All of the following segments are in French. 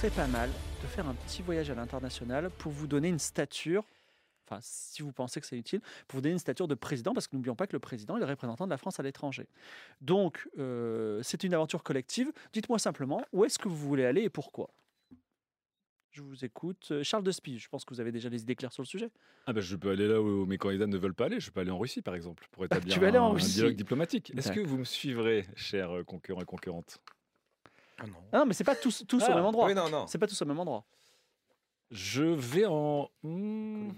serait pas mal de faire un petit voyage à l'international pour vous donner une stature, enfin si vous pensez que c'est utile, pour vous donner une stature de président, parce que n'oublions pas que le président est le représentant de la France à l'étranger. Donc euh, c'est une aventure collective. Dites-moi simplement où est-ce que vous voulez aller et pourquoi? Je vous écoute. Euh, Charles de Spie, je pense que vous avez déjà les idées claires sur le sujet. Ah bah, je peux aller là où mes candidats ne veulent pas aller. Je peux aller en Russie, par exemple, pour établir tu vas aller en un, un dialogue diplomatique. Est-ce que vous me suivrez, chers euh, concurrents et concurrentes? Ah non, mais c'est pas tous, tous au Ah, même endroit. Oui, non, non. C'est pas tous au même endroit. Je vais en... Hmm,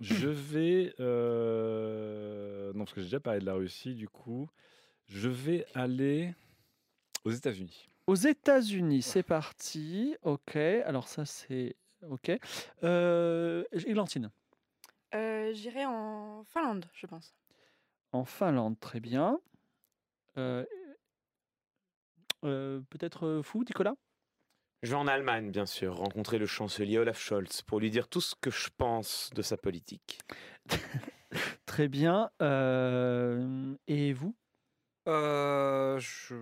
je vais... euh, Non, parce que j'ai déjà parlé de la Russie, du coup. Je vais aller aux États-Unis. Aux États-Unis, c'est parti. Ok. Alors ça c'est ok. Euh, Églantine. Euh, J'irai en Finlande, je pense. En Finlande, très bien. Euh, Peut-être euh, fou, Nicolas? Je vais en Allemagne, bien sûr, rencontrer le chancelier Olaf Scholz pour lui dire tout ce que je pense de sa politique. Très bien. Euh, et vous? Euh, je...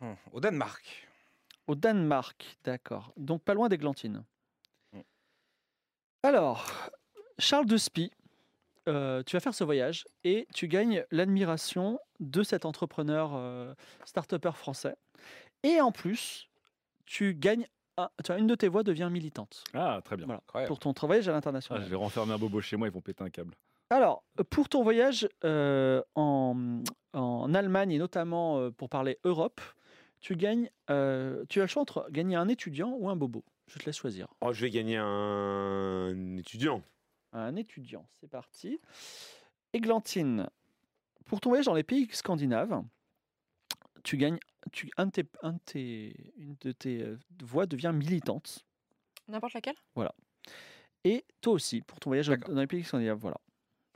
hum, Au Danemark. Au Danemark, d'accord. Donc pas loin d'Églantine. Mm. Alors, Charles de Spie, euh, tu vas faire ce voyage et tu gagnes l'admiration de cet entrepreneur euh, start-upper français. Et en plus, tu gagnes, un- tu as une de tes voix devient militante Ah, très bien. Voilà. Incroyable. pour ton voyage à Ah, l'international. je vais renfermer un bobo chez moi, ils vont péter un câble. Alors, pour ton voyage euh, en, en Allemagne et notamment euh, pour parler Europe, tu gagnes, euh, tu as le choix entre gagner un étudiant ou un bobo. Je te laisse choisir. Oh, je vais gagner un étudiant. Un étudiant, c'est parti. Églantine, pour ton voyage dans les pays scandinaves, tu gagnes, tu, un de tes, un de tes- une de tes voix devient militante. N'importe laquelle? Et toi aussi, pour ton voyage dans les pays scandinaves, voilà.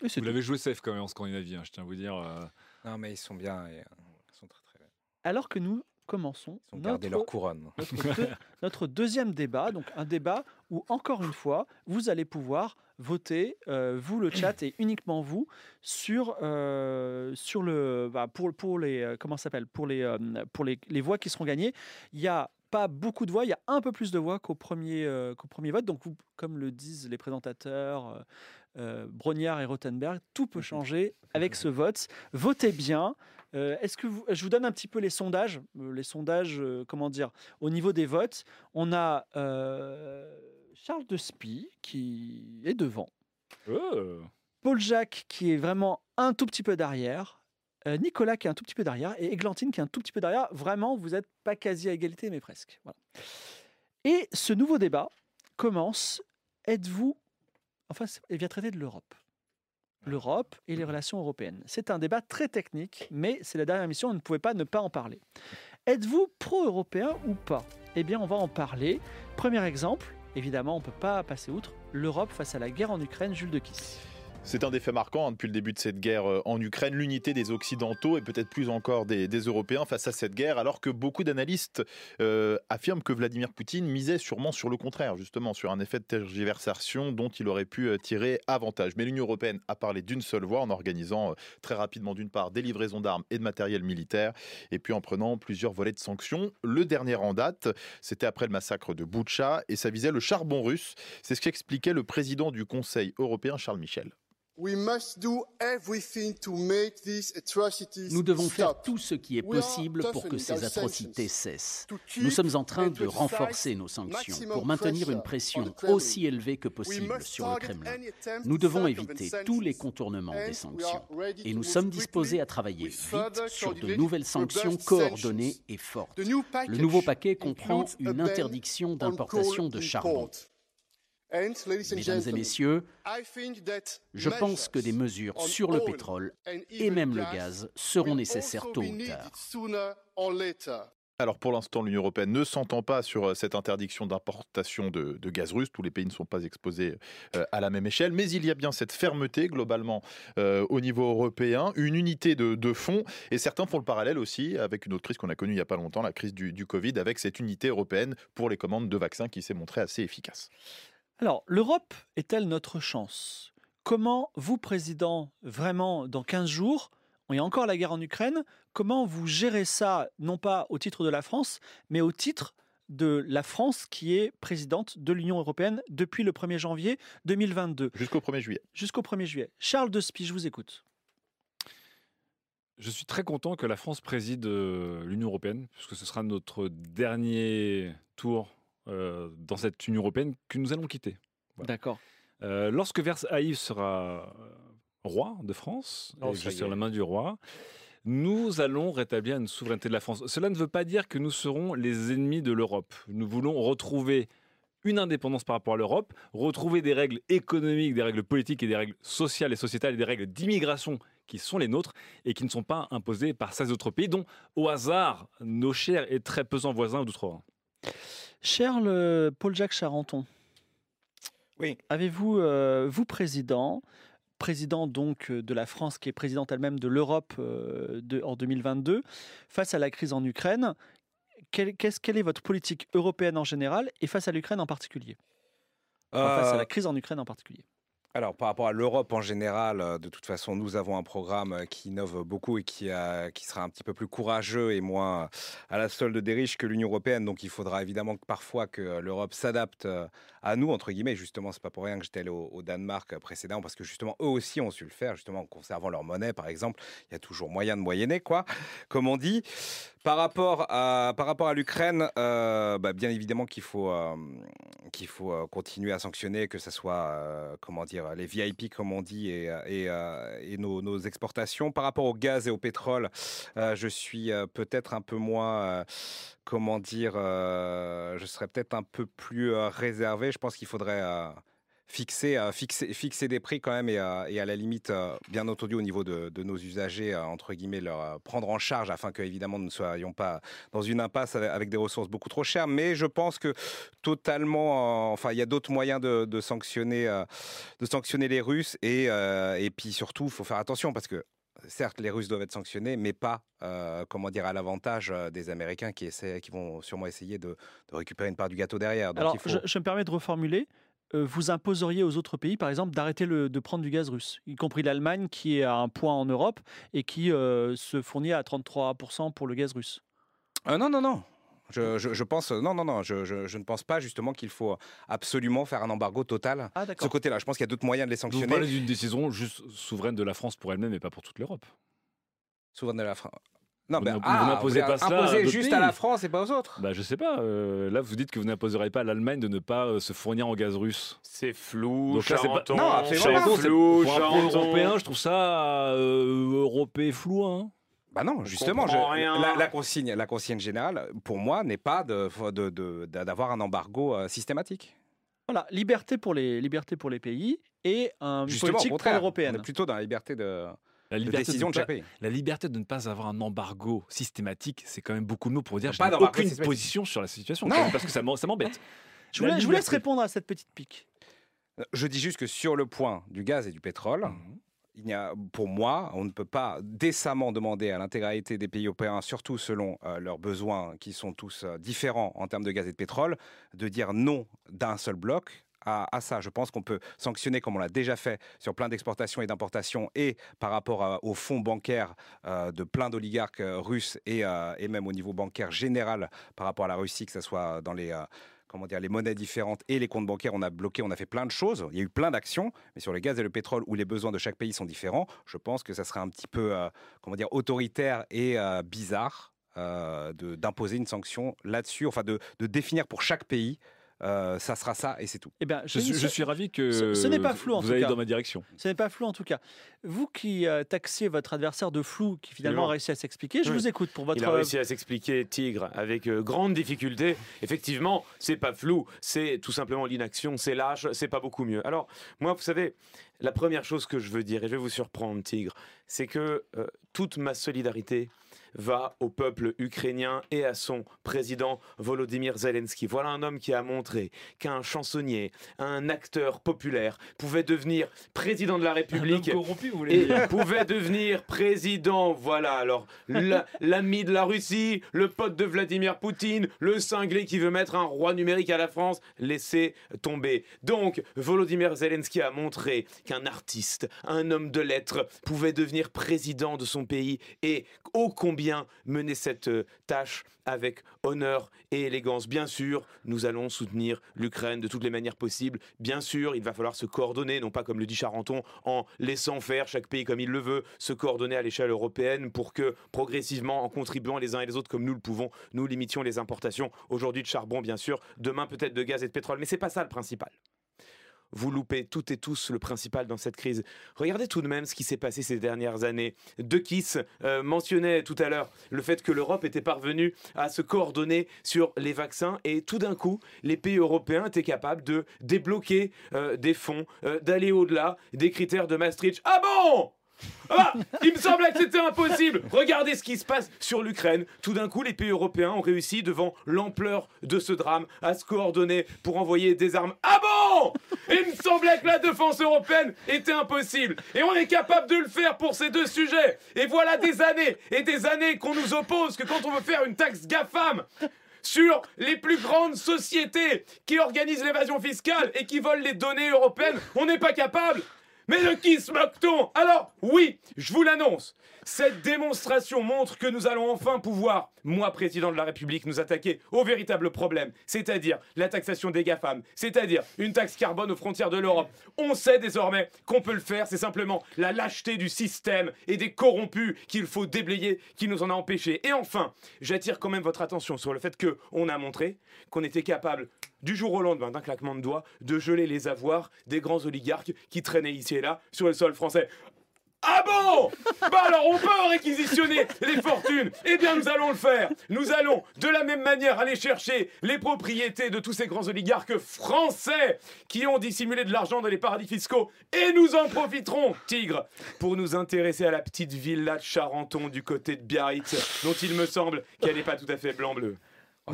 Et Vous l'avez joué safe quand même en Scandinavie, hein, je tiens à vous dire. euh, Non, mais ils sont bien. et, euh, Ils sont très très bien. Alors que nous commençons Ils ont gardé leur couronne. notre, deux- notre deuxième débat, donc un débat où, encore une fois, vous allez pouvoir voter, euh, vous le chat et uniquement vous, sur, euh, sur le, bah, pour, pour les, euh, comment s'appelle, pour, les, pour les, les voix qui seront gagnées. Il y a pas beaucoup de voix, il y a un peu plus de voix qu'au premier, euh, qu'au premier vote. Donc, vous, comme le disent les présentateurs, euh, Brognard et Rothenberg, tout peut changer avec ce vote. Votez bien. Euh, Est-ce que vous, je vous donne un petit peu les sondages, les sondages, comment dire, au niveau des votes. On a Charles de Spie qui est devant, oh, Paul Jacques qui est vraiment un tout petit peu derrière, euh, Nicolas qui est un tout petit peu derrière et Églantine qui est un tout petit peu derrière. Vraiment, vous n'êtes pas quasi à égalité, mais presque. Voilà. Et ce nouveau débat commence. Êtes-vous, enfin, il vient traiter de l'Europe. L'Europe et les relations européennes. C'est un débat très technique, mais c'est la dernière émission, on ne pouvait pas ne pas en parler. Êtes-vous pro-européen ou pas? Eh bien, on va en parler. Premier exemple, évidemment, on ne peut pas passer outre, l'Europe face à la guerre en Ukraine, Jules de Kiss. C'est un des faits marquants hein, depuis le début de cette guerre euh, en Ukraine, l'unité des Occidentaux et peut-être plus encore des, Européens face à cette guerre, alors que beaucoup d'analystes euh, affirment que Vladimir Poutine misait sûrement sur le contraire, justement sur un effet de tergiversation dont il aurait pu euh, tirer avantage. Mais l'Union européenne a parlé d'une seule voix en organisant très rapidement d'une part des livraisons d'armes et de matériel militaire, et puis en prenant plusieurs volets de sanctions. Le dernier en date, c'était après le massacre de Boutcha, et ça visait le charbon russe. C'est ce qu'expliquait le président du Conseil européen, Charles Michel. Nous devons faire tout ce qui est possible pour que ces atrocités cessent. Nous sommes en train de renforcer nos sanctions pour maintenir une pression aussi élevée que possible sur le Kremlin. Nous devons éviter tous les contournements des sanctions. Et nous sommes disposés à travailler vite sur de nouvelles sanctions coordonnées et fortes. Le nouveau paquet comprend une interdiction d'importation de charbon. Mesdames et messieurs, je pense que des mesures sur le pétrole et même le gaz seront nécessaires tôt ou tard. Alors pour l'instant, l'Union européenne ne s'entend pas sur euh, cette interdiction d'importation de, de, gaz russe. Tous les pays ne sont pas exposés euh, à la même échelle, mais il y a bien cette fermeté globalement euh, au niveau européen, une unité de, de, fond, et certains font le parallèle aussi avec une autre crise qu'on a connue il n'y a pas longtemps, la crise du, du Covid, avec cette unité européenne pour les commandes de vaccins qui s'est montrée assez efficace. Alors, l'Europe est-elle notre chance? Comment vous, président, vraiment dans 15 jours, il y a encore la guerre en Ukraine, comment vous gérez ça, non pas au titre de la France, mais au titre de la France qui est présidente de l'Union européenne depuis le 1er janvier 2022 Jusqu'au 1er juillet. Jusqu'au 1er juillet. Charles Despy, je vous écoute. Je suis très content que la France préside l'Union européenne, puisque ce sera notre dernier tour euh, dans cette Union européenne que nous allons quitter. Voilà. D'accord. Euh, lorsque Versailles sera roi de France, Oh, et je sur la main du roi, nous allons rétablir une souveraineté de la France. Cela ne veut pas dire que nous serons les ennemis de l'Europe. Nous voulons retrouver une indépendance par rapport à l'Europe, retrouver des règles économiques, des règles politiques et des règles sociales et sociétales et des règles d'immigration qui sont les nôtres et qui ne sont pas imposées par ces autres pays, dont au hasard nos chers et très pesants voisins d'outre-Rhin. Cher le Paul-Jacques Charenton, Oui. avez-vous, euh, vous président, président donc euh, de la France qui est présidente elle-même de l'Europe euh, en 2022, face à la crise en Ukraine, quelle, est votre politique européenne en général et face à l'Ukraine en particulier? Enfin, Face à la crise en Ukraine en particulier. Alors, par rapport à l'Europe en général, euh, de toute façon, nous avons un programme euh, qui innove beaucoup et qui, qui sera un petit peu plus courageux et moins à la solde des riches que l'Union européenne. Donc, il faudra évidemment que parfois que euh, l'Europe s'adapte euh, à nous, entre guillemets. Justement, c'est pas pour rien que j'étais allé au, Danemark euh, précédemment, parce que justement, eux aussi ont su le faire, justement en conservant leur monnaie, par exemple. Il y a toujours moyen de moyenner, quoi, comme on dit. Par rapport à, à l'Ukraine, euh, bah, bien évidemment qu'il faut, euh, qu'il faut euh, continuer à sanctionner, que ce soit, euh, comment dire, les VIP, comme on dit, et, euh, euh, nos, exportations. Par rapport au gaz et au pétrole, euh, je suis euh, peut-être un peu moins, euh, comment dire, euh, je serais peut-être un peu plus euh, réservé. Je pense qu'il faudrait euh, fixer, euh, fixer, fixer des prix quand même et, euh, et à la limite, euh, bien entendu, au niveau de, de nos usagers, entre guillemets, leur prendre en charge afin que, évidemment, nous ne soyons pas dans une impasse avec, des ressources beaucoup trop chères. Mais je pense que totalement, enfin, il y a d'autres moyens de, de sanctionner, de sanctionner les Russes et, et puis surtout, il faut faire attention parce que certes, les Russes doivent être sanctionnés, mais pas, euh, comment dire, à l'avantage des Américains qui, essaient, qui vont sûrement essayer de, de récupérer une part du gâteau derrière. Donc Alors, il faut... je, je me permets de reformuler. Euh, vous imposeriez aux autres pays, par exemple, d'arrêter de prendre du gaz russe, y compris l'Allemagne qui est à un point en Europe et qui euh, se fournit à 33% pour le gaz russe? Euh, non, non, non. Je, je- je pense, non, non, non, je, je- je ne pense pas justement qu'il faut absolument faire un embargo total. Ah, de ce côté-là, je pense qu'il y a d'autres moyens de les Vous sanctionner. parlez d'une décision juste souveraine de la France pour elle-même et pas pour toute l'Europe. Souvent de la France. Non, Vous ben, n'imp- ah, vous n'imposez pas cela d'autres juste à la. France et pas aux autres. Bah, je sais pas. euh, là, vous dites que vous n'imposerez pas à l'Allemagne de ne pas euh, se fournir en gaz russe. C'est flou, Donc là, c'est pas- Charenton. Non, absolument C'est- flou, Pour un Charenton. pro-européen, je trouve ça euh, européen flou. Hein. Bah non, justement, je- la, la consigne, la consigne générale, pour moi, n'est pas de- de- de- d'avoir un embargo euh, systématique. Voilà, liberté pour les, liberté pour les pays et un au politique pro-européenne. est plutôt dans la liberté de, La de liberté, décision de de chaque pas- pays. la liberté de ne pas avoir un embargo systématique, c'est quand même beaucoup de mots pour dire je pas n'ai aucune position sur la situation. Non. même, Parce que ça m'embête. Je vous, La laisse- je vous laisse liberté. répondre à cette petite pique. Je dis juste que sur le point du gaz et du pétrole, Mhm. il y a, pour moi, on ne peut pas décemment demander à l'intégralité des pays européens, surtout selon euh, leurs besoins qui sont tous euh, différents en termes de gaz et de pétrole, de dire non d'un seul bloc. À, ça, je pense qu'on peut sanctionner comme on l'a déjà fait sur plein d'exportations et d'importations et par rapport aux fonds bancaires euh, de plein d'oligarques euh, russes et, euh, et même au niveau bancaire général par rapport à la Russie, que ce soit dans les, comment dire, les monnaies différentes et les comptes bancaires, on a bloqué, on a fait plein de choses. Il y a eu plein d'actions, mais sur le gaz et le pétrole, où les besoins de chaque pays sont différents, je pense que ça serait un petit peu, comment dire, autoritaire et bizarre d'imposer une sanction là-dessus, enfin de, de définir pour chaque pays ça sera ça et c'est tout. Eh ben, je, suis, ravi que ce, n'est pas flou en vous allez dans ma direction. Ce n'est pas flou en tout cas. Vous qui euh, taxiez votre adversaire de flou, qui finalement a réussi à s'expliquer, je vous écoute pour votre. Il a réussi à s'expliquer, Tigre, avec euh, grande difficulté. Effectivement, c'est pas flou, c'est tout simplement l'inaction, c'est lâche, c'est pas beaucoup mieux. Alors, moi, vous savez, la première chose que je veux dire, et je vais vous surprendre, Tigre, c'est que toute ma solidarité va au peuple ukrainien et à son président Volodymyr Zelensky. Voilà un homme qui a montré qu'un chansonnier, un acteur populaire pouvait devenir président de la République corrompu, vous et pouvait devenir président. Voilà, alors l'ami de la Russie, le pote de Vladimir Poutine, le cinglé qui veut mettre un roi numérique à la France, laissez tomber. Donc, Volodymyr Zelensky a montré qu'un artiste, un homme de lettres pouvait devenir président de son pays et ô combien bien mener cette euh, tâche avec honneur et élégance. Bien sûr, nous allons soutenir l'Ukraine de toutes les manières possibles. Bien sûr, il va falloir se coordonner, non pas comme le dit Charenton, en laissant faire chaque pays comme il le veut, se coordonner à l'échelle européenne pour que progressivement, en contribuant les uns et les autres comme nous le pouvons, nous limitions les importations aujourd'hui de charbon, bien sûr, demain peut-être de gaz et de pétrole. Mais c'est pas ça le principal vous loupez toutes et tous le principal dans cette crise. Regardez tout de même ce qui s'est passé ces dernières années. De Kiss euh, mentionnait tout à l'heure le fait que l'Europe était parvenue à se coordonner sur les vaccins et tout d'un coup, les pays européens étaient capables de débloquer euh, des fonds, euh, d'aller au-delà des critères de Maastricht. Ah bon? Ah, il me semblait que c'était impossible. Regardez ce qui se passe sur l'Ukraine. Tout d'un coup, les pays européens ont réussi, devant l'ampleur de ce drame, à se coordonner pour envoyer des armes. Ah bon? Il me semblait que la défense européenne était impossible. Et on est capable de le faire pour ces deux sujets. Et voilà des années et des années qu'on nous oppose que quand on veut faire une taxe GAFAM, sur les plus grandes sociétés qui organisent l'évasion fiscale et qui volent les données européennes, on n'est pas capable mais de qui se moque-t-on? Alors, oui, je vous l'annonce. Cette démonstration montre que nous allons enfin pouvoir, moi président de la République, nous attaquer au véritable problème, c'est-à-dire la taxation des GAFAM, c'est-à-dire une taxe carbone aux frontières de l'Europe. On sait désormais qu'on peut le faire, c'est simplement la lâcheté du système et des corrompus qu'il faut déblayer qui nous en a empêchés. Et enfin, j'attire quand même votre attention sur le fait que on a montré qu'on était capable du jour au lendemain, d'un claquement de doigts, de geler les avoirs des grands oligarques qui traînaient ici et là sur le sol français. Ah bon? Bah alors on peut réquisitionner les fortunes Eh bien nous allons le faire Nous allons de la même manière aller chercher les propriétés de tous ces grands oligarques français qui ont dissimulé de l'argent dans les paradis fiscaux et nous en profiterons, Tigre, pour nous intéresser à la petite villa de Charenton du côté de Biarritz dont il me semble qu'elle n'est pas tout à fait blanc-bleu.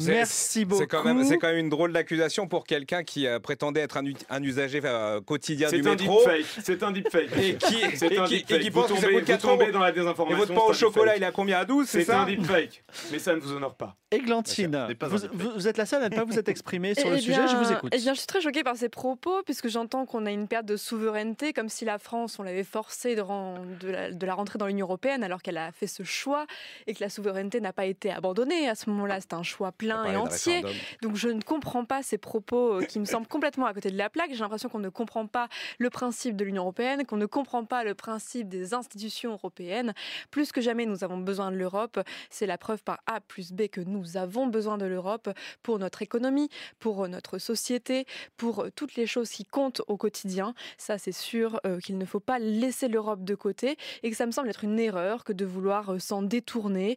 Merci beaucoup. C'est quand, quand même une drôle d'accusation pour quelqu'un qui euh, prétendait être un, un usager euh, quotidien du métro. C'est un deepfake. Et qui, c'est un qui, deepfake. et qui pense que ça coûte 4 euros. dans la désinformation. Et votre pain au chocolat, il est à combien À 12 C'est C'est un deepfake. Mais ça ne vous honore pas. Églantine, vous, vous, êtes la seule à ne pas vous être exprimée sur eh le bien, sujet, je vous écoute. Eh bien, je suis très choquée par ces propos, puisque j'entends qu'on a une perte de souveraineté, comme si la France, on l'avait forcée de, de, la, de la rentrer dans l'Union Européenne, alors qu'elle a fait ce choix, et que la souveraineté n'a pas été abandonnée. À ce moment-là, c'est un choix plein et entier. Donc je ne comprends pas ces propos euh, qui me semblent complètement à côté de la plaque. J'ai l'impression qu'on ne comprend pas le principe de l'Union européenne, qu'on ne comprend pas le principe des institutions européennes. Plus que jamais, nous avons besoin de l'Europe. C'est la preuve par A plus B que nous avons besoin de l'Europe pour notre économie, pour notre société, pour toutes les choses qui comptent au quotidien. Ça, c'est sûr euh, qu'il ne faut pas laisser l'Europe de côté et que ça me semble être une erreur que de vouloir euh, s'en détourner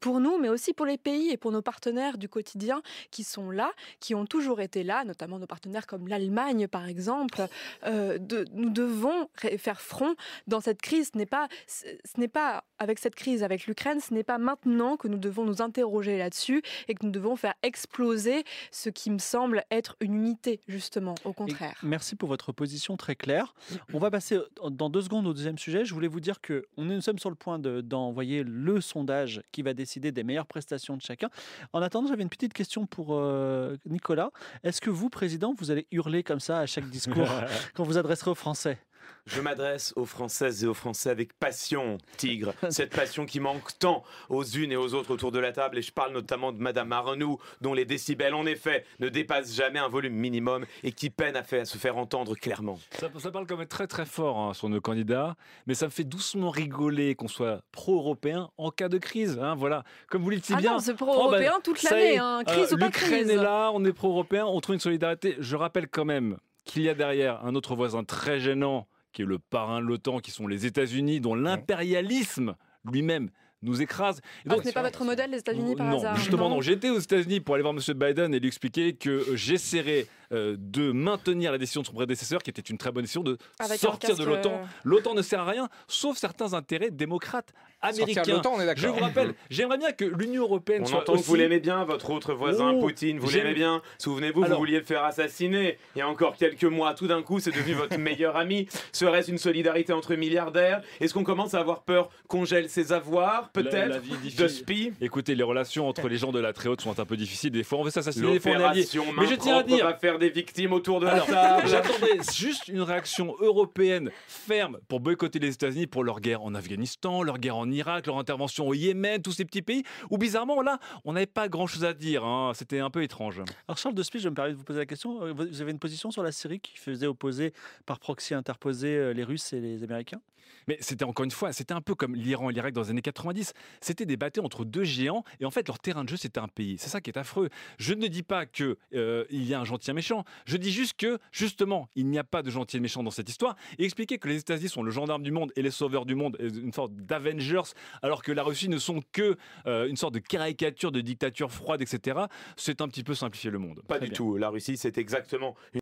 pour nous, mais aussi pour les pays et pour nos partenaires du quotidien qui sont là, qui ont toujours été là, notamment nos partenaires comme l'Allemagne par exemple. Euh, de, nous devons faire front dans cette crise. Ce n'est pas, ce n'est pas avec cette crise avec l'Ukraine, ce n'est pas maintenant que nous devons nous interroger là-dessus et que nous devons faire exploser ce qui me semble être une unité justement. Au contraire. Et merci pour votre position très claire. On va passer dans deux secondes au deuxième sujet. Je voulais vous dire que on est, nous sommes sur le point d'envoyer le sondage qui va décider des meilleures prestations de chacun. En attendant, j'avais une petite question pour euh, Nicolas. Est-ce que vous, président, vous allez hurler comme ça à chaque discours quand vous adresserez aux Français? Je m'adresse aux Françaises et aux Français avec passion, Tigre. Cette passion qui manque tant aux unes et aux autres autour de la table. Et je parle notamment de Madame Arnoux, dont les décibels, en effet, ne dépassent jamais un volume minimum et qui peine à, à se faire entendre clairement. Ça, ça, parle quand même très très fort hein, sur nos candidats, mais ça me fait doucement rigoler qu'on soit pro-européen en cas de crise. Hein, voilà, comme vous le dites si ah bien. C'est pro-européen oh, bah, toute l'année, hein, crise euh, ou pas crise. Est là, on est pro-européen, on trouve une solidarité. Je rappelle quand même qu'il y a derrière un autre voisin très gênant qui est le parrain de l'OTAN, qui sont les États-Unis, dont l'impérialisme lui-même nous écrase. Et donc, ah, ce n'est pas votre modèle, les États-Unis, par non, hasard Justement, non. J'étais aux États-Unis pour aller voir M. Biden et lui expliquer que j'essaierais euh, de maintenir la décision de son prédécesseur, qui était une très bonne décision, de Avec sortir de l'OTAN. euh, L'OTAN ne sert à rien, sauf certains intérêts démocrates américains. Sortir de l'OTAN, on est d'accord. Je vous rappelle, j'aimerais bien que l'Union européenne On soit entend aussi... que vous l'aimez bien, votre autre voisin Oh, Poutine, vous l'aimez bien. Souvenez-vous, vous vouliez le faire assassiner. Il y a encore quelques mois, tout d'un coup, c'est devenu votre meilleur ami. Serait-ce une solidarité entre milliardaires? Est-ce qu'on commence à avoir peur qu'on gèle ses avoirs Peut-être? De spi? Écoutez, les relations entre les gens de la très haute sont un peu difficiles. Des fois, on veut s'assassiner, des fois, on est alliés. Mais je tiens à dire, des victimes autour de la Alors, table. J'attendais juste une réaction européenne ferme pour boycotter les États-Unis pour leur guerre en Afghanistan, leur guerre en Irak, leur intervention au Yémen, tous ces petits pays où bizarrement là, on n'avait pas grand-chose à dire. hein. C'était un peu étrange. Alors Charles de Spie, je me permets de vous poser la question. Euh, Vous avez une position sur la Syrie qui faisait opposer par proxy interposé euh, les Russes et les Américains? Mais c'était encore une fois, c'était un peu comme l'Iran et l'Irak dans les années 90. C'était des batailles entre deux géants et en fait leur terrain de jeu c'était un pays. C'est ça qui est affreux. Je ne dis pas que euh, il y a un gentil et un méchant. Je dis juste que justement il n'y a pas de gentil et de méchant dans cette histoire et expliquer que les États-Unis sont le gendarme du monde et les sauveurs du monde, et une sorte d'Avengers, alors que la Russie ne sont que euh, une sorte de caricature de dictature froide, etc. C'est un petit peu simplifier le monde. Pas Très du bien. tout. La Russie, c'est exactement une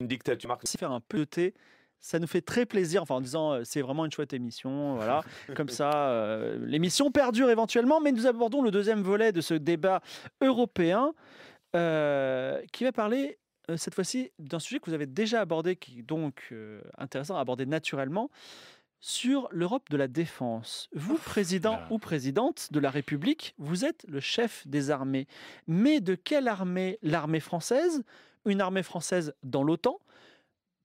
une dictature. Merci faire un peu de thé. Ça nous fait très plaisir, enfin en disant euh, c'est vraiment une chouette émission, voilà. Comme ça, euh, l'émission perdure éventuellement, mais nous abordons le deuxième volet de ce débat européen euh, qui va parler cette fois-ci d'un sujet que vous avez déjà abordé, qui est donc intéressant à aborder naturellement, sur l'Europe de la défense. Vous, président ou présidente de la République, vous êtes le chef des armées. Mais de quelle armée? L'armée française? Une armée française dans l'OTAN?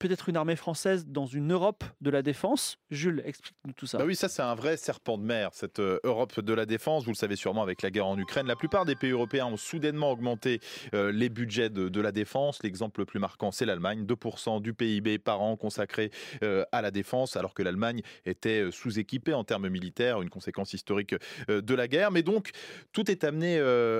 Peut-être une armée française dans une Europe de la défense Jules, explique-nous tout ça. Bah oui, ça c'est un vrai serpent de mer, cette euh, Europe de la défense. Vous le savez sûrement avec la guerre en Ukraine. La plupart des pays européens ont soudainement augmenté euh, les budgets de, la défense. L'exemple le plus marquant, c'est l'Allemagne. 2% du PIB par an consacré euh, à la défense, alors que l'Allemagne était sous-équipée en termes militaires, une conséquence historique de la guerre. Mais donc, tout est amené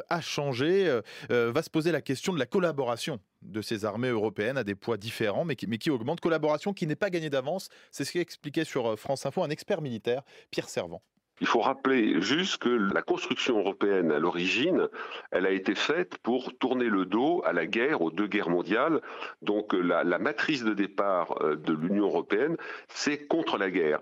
à changer. Va se poser la question de la collaboration de ces armées européennes à des poids différents, mais qui, mais qui augmentent. Collaboration qui n'est pas gagnée d'avance. C'est ce qu'expliquait sur euh, France Info un expert militaire, Pierre Servant. Il faut rappeler juste que la construction européenne, à l'origine, elle a été faite pour tourner le dos à la guerre, aux deux guerres mondiales. Donc la, la matrice de départ euh, de l'Union européenne, c'est contre la guerre.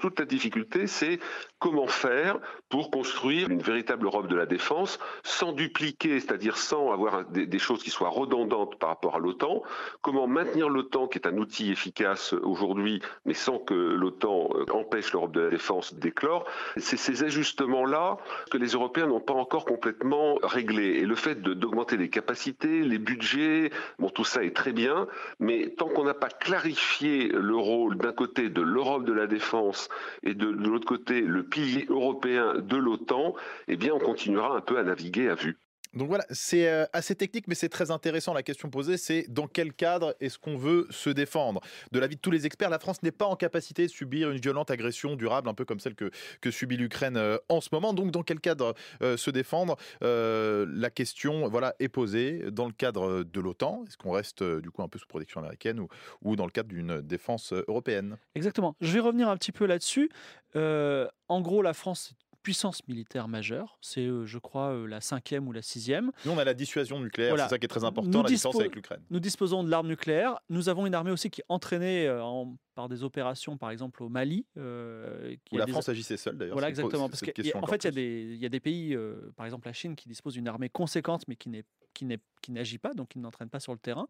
Toute la difficulté, c'est comment faire pour construire une véritable Europe de la défense sans dupliquer, c'est-à-dire sans avoir des, choses qui soient redondantes par rapport à l'OTAN? Comment maintenir l'OTAN, qui est un outil efficace aujourd'hui, mais sans que l'OTAN euh, empêche l'Europe de la défense d'éclore? C'est ces ajustements-là que les Européens n'ont pas encore complètement réglés. Et le fait d'augmenter les capacités, les budgets, bon, tout ça est très bien, mais tant qu'on n'a pas clarifié le rôle d'un côté de l'Europe de la défense et de l'autre côté le pilier européen de l'OTAN, eh bien, on continuera un peu à naviguer à vue. Donc voilà, c'est euh, assez technique, mais c'est très intéressant. La question posée, c'est dans quel cadre est-ce qu'on veut se défendre? De l'avis de tous les experts, la France n'est pas en capacité de subir une violente agression durable, un peu comme celle que, subit l'Ukraine euh, en ce moment. Donc dans quel cadre euh, se défendre? La question voilà, est posée dans le cadre de l'OTAN. Est-ce qu'on reste du coup un peu sous protection américaine ou, dans le cadre d'une défense européenne? Exactement. Je vais revenir un petit peu là-dessus. En gros, la France puissance militaire majeure. C'est, euh, je crois, euh, la cinquième ou la sixième. Nous, on a la dissuasion nucléaire, Voilà. c'est ça qui est très important, Nous la dispo- avec l'Ukraine. Nous disposons de l'arme nucléaire. Nous avons une armée aussi qui est entraînée euh, en- par des opérations, par exemple au Mali. euh, qui Où a la des- France agissait seule d'ailleurs. Voilà, exactement. Parce qu'en fait, il y, a des- il y a des pays, euh, par exemple la Chine, qui dispose d'une armée conséquente, mais qui n'est qui n'est- qui n'agit pas, donc qui n'entraîne pas sur le terrain.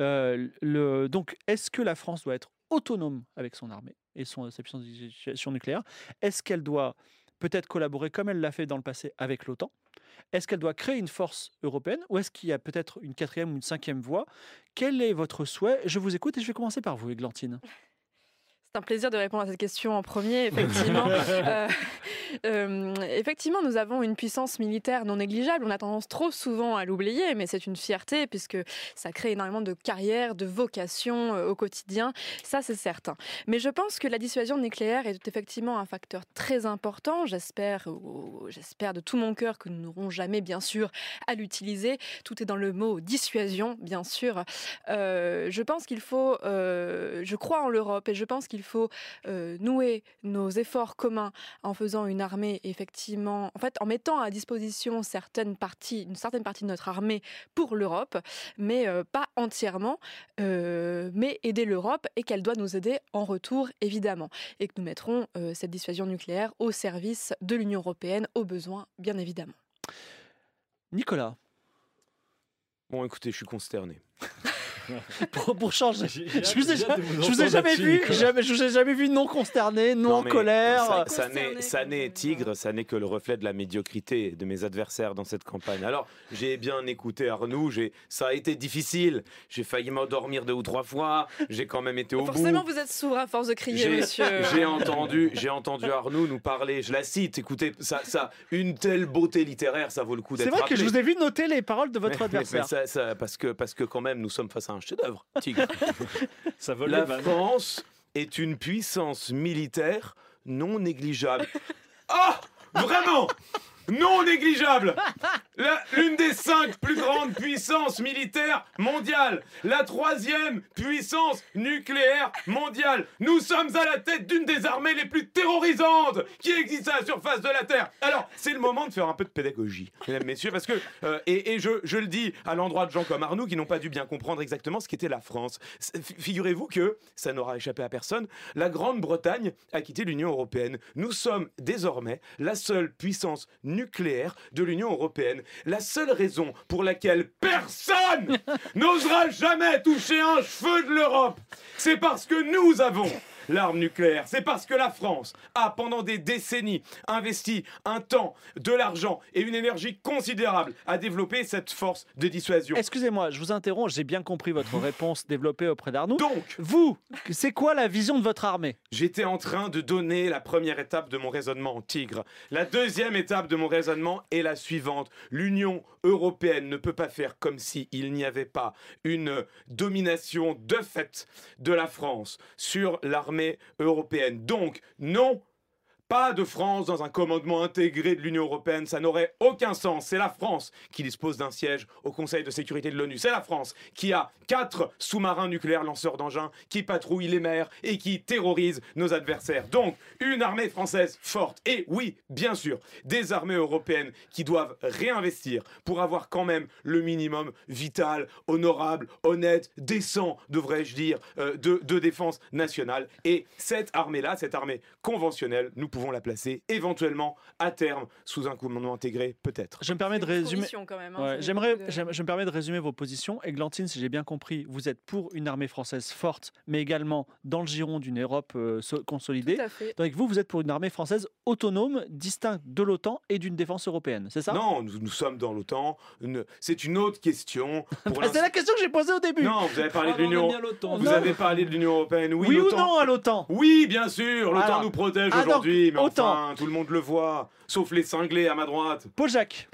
Euh, le, donc, est-ce que la France doit être autonome avec son armée et son, sa puissance de dissuasion nucléaire? Est-ce qu'elle doit peut-être collaborer comme elle l'a fait dans le passé avec l'OTAN. Est-ce qu'elle doit créer une force européenne ou est-ce qu'il y a peut-être une quatrième ou une cinquième voie? Quel est votre souhait? Je vous écoute et je vais commencer par vous, Églantine. C'est un plaisir de répondre à cette question en premier, effectivement. euh, euh, effectivement, nous avons une puissance militaire non négligeable. On a tendance trop souvent à l'oublier, mais c'est une fierté puisque ça crée énormément de carrières, de vocations euh, au quotidien. Ça, c'est certain. Mais je pense que la dissuasion nucléaire est effectivement un facteur très important. J'espère, j'espère de tout mon cœur que nous n'aurons jamais, bien sûr, à l'utiliser. Tout est dans le mot dissuasion, bien sûr. Je pense qu'il faut, je crois en l'Europe et je pense qu'il il faut euh, nouer nos efforts communs en faisant une armée effectivement, en fait, en mettant à disposition certaines parties, une certaine partie de notre armée pour l'Europe, mais euh, pas entièrement, euh, mais aider l'Europe et qu'elle doit nous aider en retour évidemment, et que nous mettrons cette dissuasion nucléaire au service de l'Union européenne, aux besoins bien évidemment. Nicolas. Bon, écoutez, je suis consterné. pour, changer. Je vous ai, vous ai jamais vu, jamais, je vous ai jamais vu non consterné, non, en colère. Ça, ça n'est tigre, ça n'est que le reflet de la médiocrité de mes adversaires dans cette campagne. Alors j'ai bien écouté Arnoux, ça a été difficile. J'ai failli m'endormir deux ou trois fois. J'ai quand même été au Forcément, bout. Forcément, vous êtes sourd à force de crier, monsieur. J'ai entendu, j'ai entendu Arnoux nous parler. Je la cite. Écoutez, ça, ça, une telle beauté littéraire, ça vaut le coup d'être. C'est vrai que je vous ai vu noter les paroles de votre adversaire. ça, parce que parce que quand même, nous sommes face à un chef-d'œuvre, Tigre. Ça La France est une puissance militaire non négligeable. Ah Vraiment non négligeable. L'une des cinq plus grandes puissances militaires mondiales. La troisième puissance nucléaire mondiale. Nous sommes à la tête d'une des armées les plus terrorisantes qui existent à la surface de la Terre. Alors, c'est le moment de faire un peu de pédagogie, mesdames, messieurs, parce que, euh, et, je, je, le dis à l'endroit de gens comme Arnoux qui n'ont pas dû bien comprendre exactement ce qu'était la France. Figurez-vous que, ça n'aura échappé à personne, la Grande-Bretagne a quitté l'Union Européenne. Nous sommes désormais la seule puissance nucléaire nucléaire de l'Union européenne. La seule raison pour laquelle personne n'osera jamais toucher un cheveu de l'Europe, c'est parce que nous avons l'arme nucléaire. C'est parce que la France a, pendant des décennies, investi un temps, de l'argent et une énergie considérable à développer cette force de dissuasion. Excusez-moi, je vous interromps, j'ai bien compris votre réponse développée auprès d'Arnaud. Donc, vous, c'est quoi la vision de votre armée? J'étais en train de donner la première étape de mon raisonnement en tigre. La deuxième étape de mon raisonnement est la suivante. L'Union européenne ne peut pas faire comme s'il n'y avait pas une domination de fait de la France sur l'armée européenne. Donc, non, pas de France dans un commandement intégré de l'Union européenne, ça n'aurait aucun sens. C'est la France qui dispose d'un siège au Conseil de sécurité de l'ONU. C'est la France qui a quatre sous-marins nucléaires lanceurs d'engins qui patrouillent les mers et qui terrorisent nos adversaires. Donc, une armée française forte. Et oui, bien sûr, des armées européennes qui doivent réinvestir pour avoir quand même le minimum vital, honorable, honnête, décent, devrais-je dire, euh, de, défense nationale. Et cette armée-là, cette armée conventionnelle, nous pouvons la placer éventuellement à terme sous un commandement intégré, peut-être. Je me permets de résumer. Hein, j'aimerais, je me permets de résumer vos positions. Eglantine, si j'ai bien compris, vous êtes pour une armée française forte, mais également dans le giron d'une Europe euh, consolidée. Donc vous, vous êtes pour une armée française autonome, distincte de l'OTAN et d'une défense européenne, c'est ça? Non, nous, sommes dans l'OTAN. C'est une autre question. c'est la question que j'ai posée au début. Non, vous avez parlé de l'Union. Vous avez parlé de l'Union européenne. Oui, oui ou non à l'OTAN? Oui, bien sûr. L'OTAN nous protège aujourd'hui mais Autant. tout le monde le voit, sauf les cinglés à ma droite. Paul Jacques.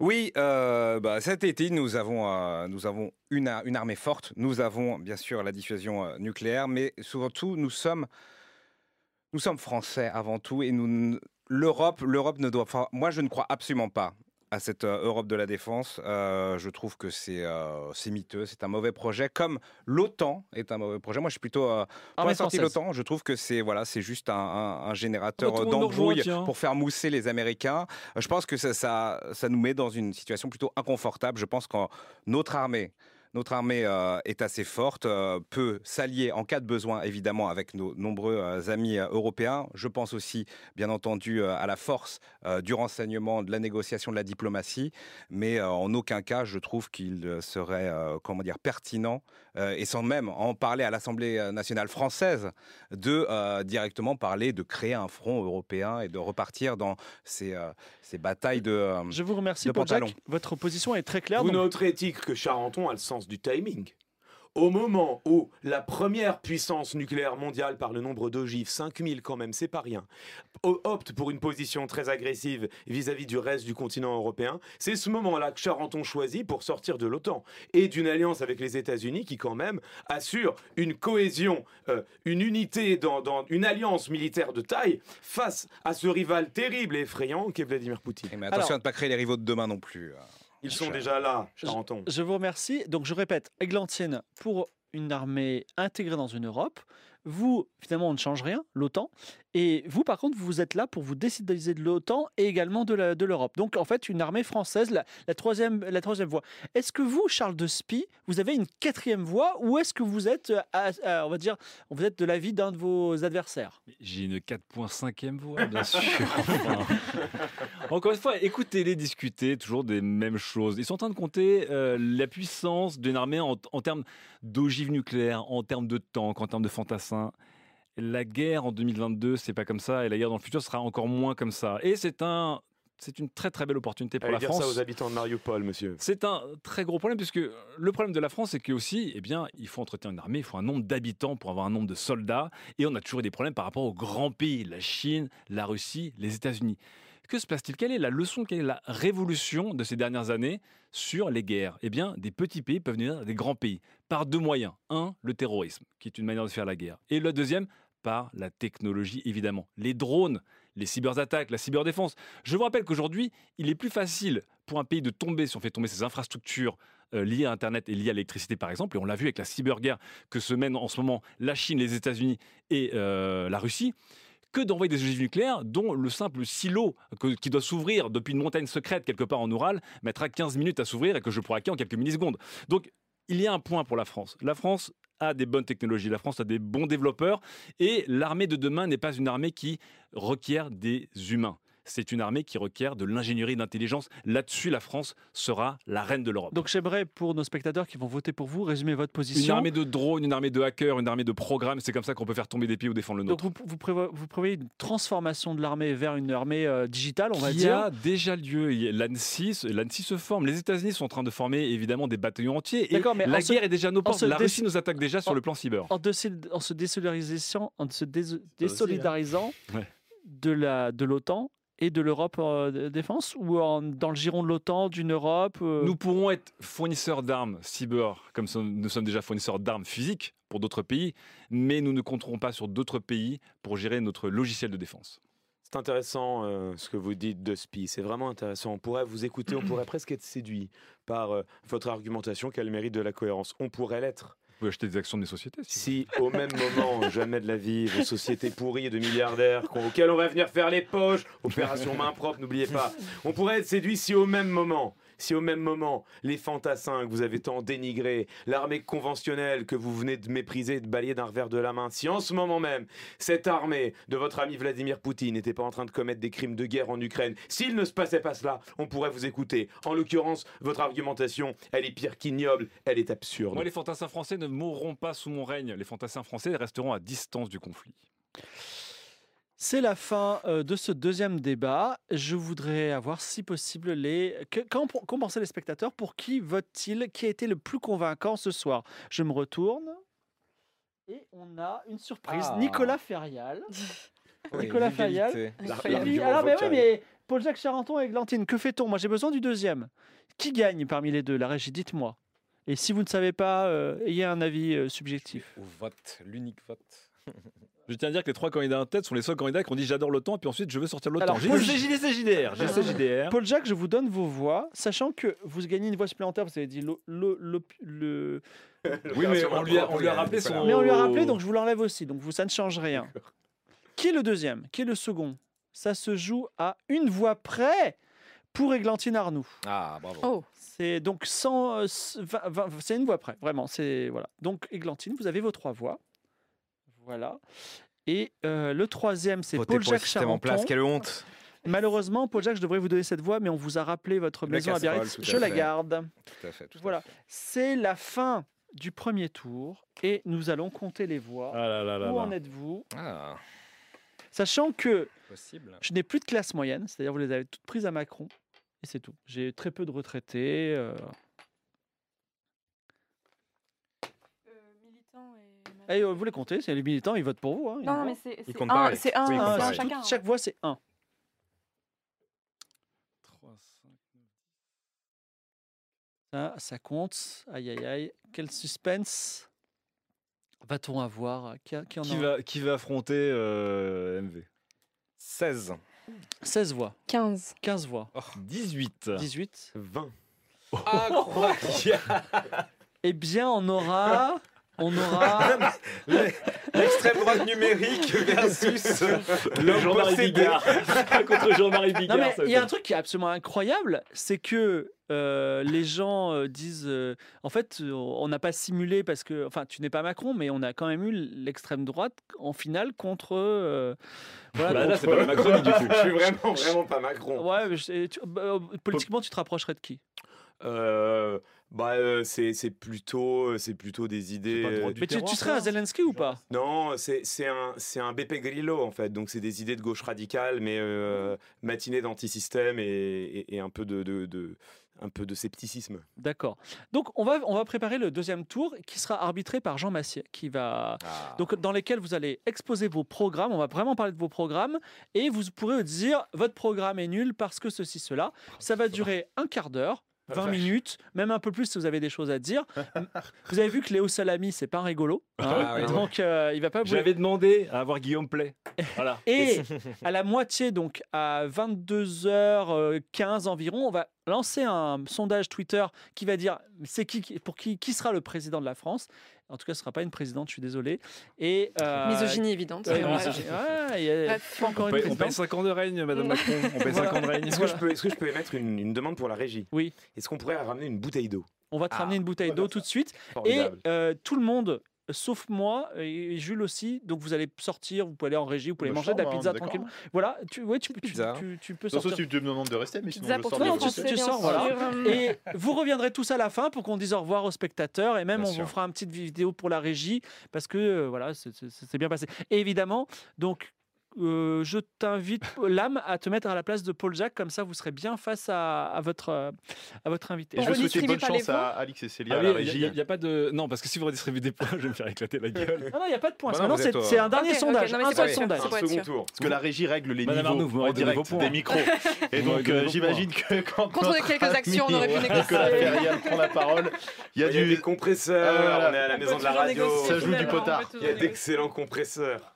Oui, euh, bah, cet été, nous avons, euh, nous avons une, une, armée forte. Nous avons bien sûr la dissuasion euh, nucléaire, mais surtout, nous sommes, nous sommes français avant tout. Et l'Europe, l'Europe ne doit. Moi, je ne crois absolument pas à cette Europe de la défense. Euh, je trouve que c'est euh, miteux, c'est un mauvais projet, comme l'OTAN est un mauvais projet. Moi, je suis plutôt euh, pour sortie de l'OTAN. Je trouve que c'est voilà, c'est juste un, un, générateur d'embrouille pour faire mousser les Américains. Je pense que ça, ça, ça, nous met dans une situation plutôt inconfortable. Je pense que notre armée notre armée euh, est assez forte, euh, peut s'allier en cas de besoin, évidemment, avec nos nombreux euh, amis européens. Je pense aussi, bien entendu, à la force du renseignement, de la négociation, de la diplomatie, mais en aucun cas, je trouve qu'il serait, pertinent, et sans même en parler à l'Assemblée nationale française, de directement parler de créer un front européen et de repartir dans ces, ces batailles de Je vous remercie, Paul Jacques. Votre position est très claire. Vous, donc... éthique que Charenton a le sens du timing. Au moment où la première puissance nucléaire mondiale par le nombre d'ogives, 5000 quand même, c'est pas rien, opte pour une position très agressive vis-à-vis du reste du continent européen, c'est ce moment-là que Charenton choisit pour sortir de l'OTAN et d'une alliance avec les États-Unis qui quand même assure une cohésion, euh, une unité dans, une alliance militaire de taille face à ce rival terrible et effrayant qu'est Vladimir Poutine. Mais attention à ne pas créer les rivaux de demain non plus. Ils sont déjà là, Charenton. Je, je vous remercie. Donc je répète, Églantine pour une armée intégrée dans une Europe. Vous, finalement, on ne change rien, l'OTAN. Et vous, par contre, vous êtes là pour vous décider de l'OTAN et également de l'Europe. Donc, en fait, une armée française, la, troisième, la troisième voie. Est-ce que vous, Charles de Spie, vous avez une quatrième voie ou est-ce que vous êtes, on va dire, vous êtes de l'avis d'un de vos adversaires? J'ai une 4.5e voie, bien sûr. Encore une fois, écoutez-les discuter toujours des mêmes choses. Ils sont en train de compter euh, la puissance d'une armée en, en termes d'ogives nucléaires, en termes de tanks, en termes de fantassins la guerre en 2022, c'est pas comme ça, et la guerre dans le futur sera encore moins comme ça. Et c'est un, c'est une très très belle opportunité pour Allez la dire France. ça aux habitants de Mariupol, monsieur. C'est un très gros problème puisque le problème de la France, c'est que aussi, eh bien, il faut entretenir une armée, il faut un nombre d'habitants pour avoir un nombre de soldats, et on a toujours des problèmes par rapport aux grands pays, la Chine, la Russie, les États-Unis. Que se passe-t-il? Quelle est la leçon, quelle est la révolution de ces dernières années sur les guerres? Eh bien, des petits pays peuvent devenir des grands pays par deux moyens. Un, le terrorisme, qui est une manière de faire la guerre. Et le deuxième, par la technologie, évidemment. Les drones, les cyberattaques, la cyberdéfense. Je vous rappelle qu'aujourd'hui, il est plus facile pour un pays de tomber, si on fait tomber ses infrastructures euh, liées à Internet et liées à l'électricité, par exemple, et on l'a vu avec la cyberguerre que se mènent en ce moment la Chine, les États-Unis et euh, la Russie que d'envoyer des ogives nucléaires dont le simple silo qui doit s'ouvrir depuis une montagne secrète quelque part en Oural mettra 15 minutes à s'ouvrir et que je pourrai acquérir en quelques millisecondes. Donc il y a un point pour la France. La France a des bonnes technologies, la France a des bons développeurs, et l'armée de demain n'est pas une armée qui requiert des humains c'est une armée qui requiert de l'ingénierie d'intelligence. Là-dessus, la France sera la reine de l'Europe. Donc j'aimerais, pour nos spectateurs qui vont voter pour vous, résumer votre position. Une armée de drones, une armée de hackers, une armée de programmes, c'est comme ça qu'on peut faire tomber des pays ou défendre le nôtre. Donc vous, vous, prévoyez, une transformation de l'armée vers une armée euh, digitale, on va dire Il y a déjà lieu. L'ANSI se forme. Les États-Unis sont en train de former évidemment des bataillons entiers. Et mais la guerre est déjà nos portes. La Russie nous attaque déjà sur le plan cyber. En, en se désolidarisant, en se désolidarisant de l'OTAN, et de l'Europe euh, de défense ou dans le giron de l'OTAN, d'une Europe euh? Nous pourrons être fournisseurs d'armes cyber, comme nous sommes déjà fournisseurs d'armes physiques pour d'autres pays, mais nous ne compterons pas sur d'autres pays pour gérer notre logiciel de défense. C'est intéressant euh, ce que vous dites de SPI, c'est vraiment intéressant. On pourrait vous écouter, on pourrait presque être séduit par votre argumentation qu'elle mérite de la cohérence. On pourrait l'être. Vous pouvez acheter des actions de mes sociétés. Si, au même moment, jamais de la vie, vos sociétés pourries de milliardaires auxquelles on va venir faire les poches, opération main propre, n'oubliez pas, on pourrait être séduit si au même moment, si au même moment, les fantassins que vous avez tant dénigrés, l'armée conventionnelle que vous venez de mépriser et de balayer d'un revers de la main, si en ce moment même, cette armée de votre ami Vladimir Poutine n'était pas en train de commettre des crimes de guerre en Ukraine, s'il ne se passait pas cela, on pourrait vous écouter. En l'occurrence, votre argumentation, elle est pire qu'ignoble, elle est absurde. Moi, les fantassins français ne mourront pas sous mon règne. Les fantassins français resteront à distance du conflit. C'est la fin euh, de ce deuxième débat. Je voudrais avoir, si possible, les. Qu'en pensaient les spectateurs? Pour qui votent-ils Qui a été le plus convaincant ce soir? Je me retourne. Et on a une surprise. Ah. Nicolas Ferial. Nicolas Ferial. Alors, mais oui, mais Paul-Jacques Charenton et Glantine, que fait-on? Moi, j'ai besoin du deuxième. Qui gagne parmi les deux? La régie, dites-moi. Et si vous ne savez pas, euh, ayez un avis euh, subjectif. Au vote, l'unique vote. Je tiens à dire que les trois candidats en tête sont les seuls candidats qui ont dit j'adore l'OTAN et puis ensuite je veux sortir de l'OTAN. J'ai JDC JDR, JDR. Paul Jacques, je vous donne vos voix, sachant que vous gagnez une voix supplémentaire, vous avez dit le. le, le, oui, mais on lui, a, on lui a rappelé son. Mais on lui a rappelé, donc je vous l'enlève aussi, donc vous, ça ne change rien. Qui est le deuxième? Qui est le second? Ça se joue à une voix près pour Églantine Arnoux. Ah, bravo. Oh. C'est donc 100, euh, c'est une voix près, vraiment. C'est voilà. Donc Églantine, vous avez vos trois voix. Voilà. Et euh, le troisième, c'est Paul-Jacques système en place, Charenton. quelle honte. Malheureusement, Paul-Jacques, je devrais vous donner cette voix, mais on vous a rappelé votre La maison à Biarritz. à Je la fait. garde. Tout à fait. tout Voilà. C'est la fin du premier tour et nous allons compter les voix. Ah là là là Où là. en êtes-vous? Ah, Sachant que possible. je n'ai plus de classe moyenne, c'est-à-dire vous les avez toutes prises à Macron et c'est tout. J'ai très peu de retraités. euh, Et euh, vous les comptez, c'est les militants, ils votent pour vous. hein, Non, mais c'est un, c'est un, Oui, un chacun. Chaque voix, c'est 1. 3, 5, 9. Ça, ça compte. Aïe, aïe, aïe. Quel suspense va-t-on avoir? Qui, a- qui en Qui a va, qui va affronter euh, MV 16. 16 voix, 15. 15 voix, 18. 18. 20. Eh bien, on aura... On aura... L'extrême droite numérique versus l'homme Jean-Marie possédé. Bigard contre Jean-Marie Non, Bigard. il y a un truc qui est absolument incroyable, c'est que euh, les gens euh, disent, euh, en fait, on n'a pas simulé parce que, enfin, tu n'es pas Macron, mais on a quand même eu l'extrême droite en finale contre. euh, voilà, Bah là, c'est pas la Macronie du coup. Je suis vraiment, vraiment pas Macron. Ouais, mais je- tu- bah, politiquement, tu te rapprocherais de qui? Euh, bah, euh, c'est plutôt, c'est plutôt des idées. euh, Mais tu, terroir, tu serais un ça Zelensky ou pas? Non, c'est un, c'est un Beppe Grillo en fait. Donc c'est des idées de gauche radicale, mais euh, matinées d'antisystème et, et, et un peu de, de, de- un peu de scepticisme. D'accord. Donc, on va, on va préparer le deuxième tour qui sera arbitré par Jean Massier, qui va. Ah. Donc, dans lesquels vous allez exposer vos programmes. On va vraiment parler de vos programmes. Et vous pourrez dire votre programme est nul parce que ceci, cela. Ça va durer un quart d'heure. 20 vache. minutes, même un peu plus si vous avez des choses à dire. vous avez vu que Léo Salami, c'est pas rigolo. hein. Ah oui. donc, euh, il va pas bouger. J'avais demandé à avoir Guillaume Play. Voilà. Et à la moitié, donc à 22h15 environ, on va lancer un sondage Twitter qui va dire c'est qui- pour qui, qui sera le président de la France. En tout cas, ce ne sera pas une présidente, je suis désolé. Et, euh, Misogynie évidente. ouais, misogynie. Y a encore On une paye, on paye présidente. 5 ans de règne, Madame Macron. On paye 5 ans de règne. Est-ce que, je peux- est-ce que je peux émettre une, une demande pour la régie? Oui. Est-ce qu'on pourrait ramener une bouteille d'eau? On va te Ah, ramener une bouteille d'eau tout de suite. Et Formidable. euh, tout le monde, sauf moi et Jules aussi, donc vous allez sortir, vous pouvez aller en régie, vous pouvez Bah, manger de la hein, pizza d'accord. tranquillement. Voilà, tu, ouais, tu, tu, Pizza. tu- tu peux Sauf sortir. si tu me demandes de rester, mais sinon Pizza je sors Non, tu- sors, voilà. Et vous reviendrez tous à la fin pour qu'on dise au revoir aux spectateurs et même Bien on sûr. vous fera une petite vidéo pour la régie parce que euh, voilà, c'est- bien passé. Et évidemment, donc euh, je t'invite, Lame, à te mettre à la place de Paul Jacques, comme ça vous serez bien face à, à votre, euh, à votre invité. Et je vais souhaiter bonne chance à Alix et Célia Ah à oui, la il régie. n'y a, il y a pas de. Non, parce que si vous redistribuez des points, je vais me faire éclater la gueule. Non, il n'y a pas de points. Bah non, c'est un dernier Ok, ok, sondage, non, un seul sondage. Un second tour. Parce que la régie règle les Madame niveaux Arnaud, vous en direct vos points. des micros. Et donc euh, j'imagine que quand Contre notre quelques ami actions, on aurait pu négocier. Prend la parole, il y a du compresseurs, Ah, on est à la On maison de la radio. Ça joue du finalement, potard. Il y a d'excellents compresseurs.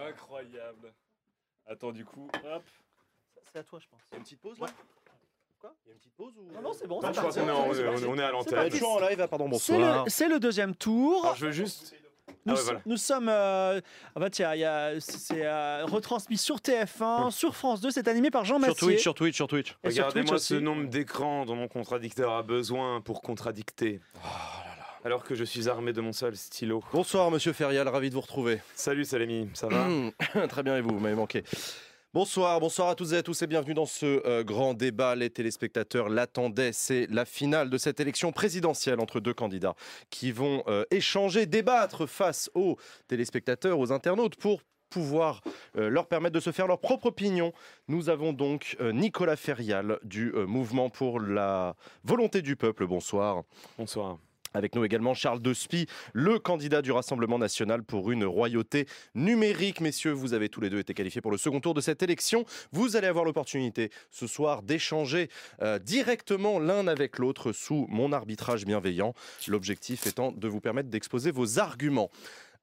Incroyable. Attends, du coup, hop. C'est à toi, je pense. Il y a une petite pause là? Quoi? Il y a une petite pause ou? Non, non, c'est bon. Non, c'est je crois parti. qu'on est, en- C'est parti. on est à l'antenne. parti. En live, ah, pardon, C'est bonsoir. le, c'est le deuxième tour. Alors je veux juste. Nous, Ah ouais, voilà. nous sommes. euh, ah bah tiens, il y a- c'est euh, retransmis sur TF1, sur France 2. C'est animé par Jean Sur Massier. Twitch, sur Twitch, sur Twitch. Et sur Twitch Regardez-moi aussi. ce nombre d'écrans dont mon contradicteur a besoin pour contradicter. Alors que je suis armé de mon seul stylo. Bonsoir, monsieur Ferial, ravi de vous retrouver. Salut Salami, ça va Très bien, et vous, vous m'avez manqué. Bonsoir, bonsoir à toutes et à tous et bienvenue dans ce euh, grand débat. Les téléspectateurs l'attendaient. C'est la finale de cette élection présidentielle entre deux candidats qui vont euh, échanger, débattre face aux téléspectateurs, aux internautes pour pouvoir euh, leur permettre de se faire leur propre opinion. Nous avons donc Nicolas Ferial du Mouvement pour la volonté du peuple. Bonsoir. Bonsoir. Avec nous également Charles Despy, le candidat du Rassemblement national pour une royauté numérique. Messieurs, vous avez tous les deux été qualifiés pour le second tour de cette élection. Vous allez avoir l'opportunité ce soir d'échanger euh, directement l'un avec l'autre sous mon arbitrage bienveillant. L'objectif étant de vous permettre d'exposer vos arguments.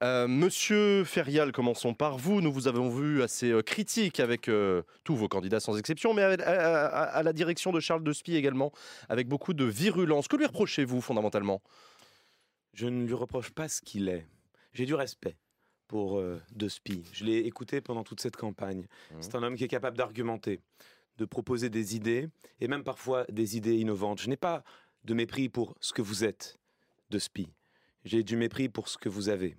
Euh, Monsieur Ferial, commençons par vous. Nous vous avons vu assez euh, critique avec euh, tous vos candidats sans exception, mais à, à- à- à la direction de Charles Despy également, avec beaucoup de virulence. Que lui reprochez-vous fondamentalement? Je ne lui reproche pas ce qu'il est. J'ai du respect pour euh, De Spie. Je l'ai écouté pendant toute cette campagne. Mhm. C'est un homme qui est capable d'argumenter. de proposer des idées, et même parfois des idées innovantes. Je n'ai pas de mépris pour ce que vous êtes, de SPI. J'ai du mépris pour ce que vous avez.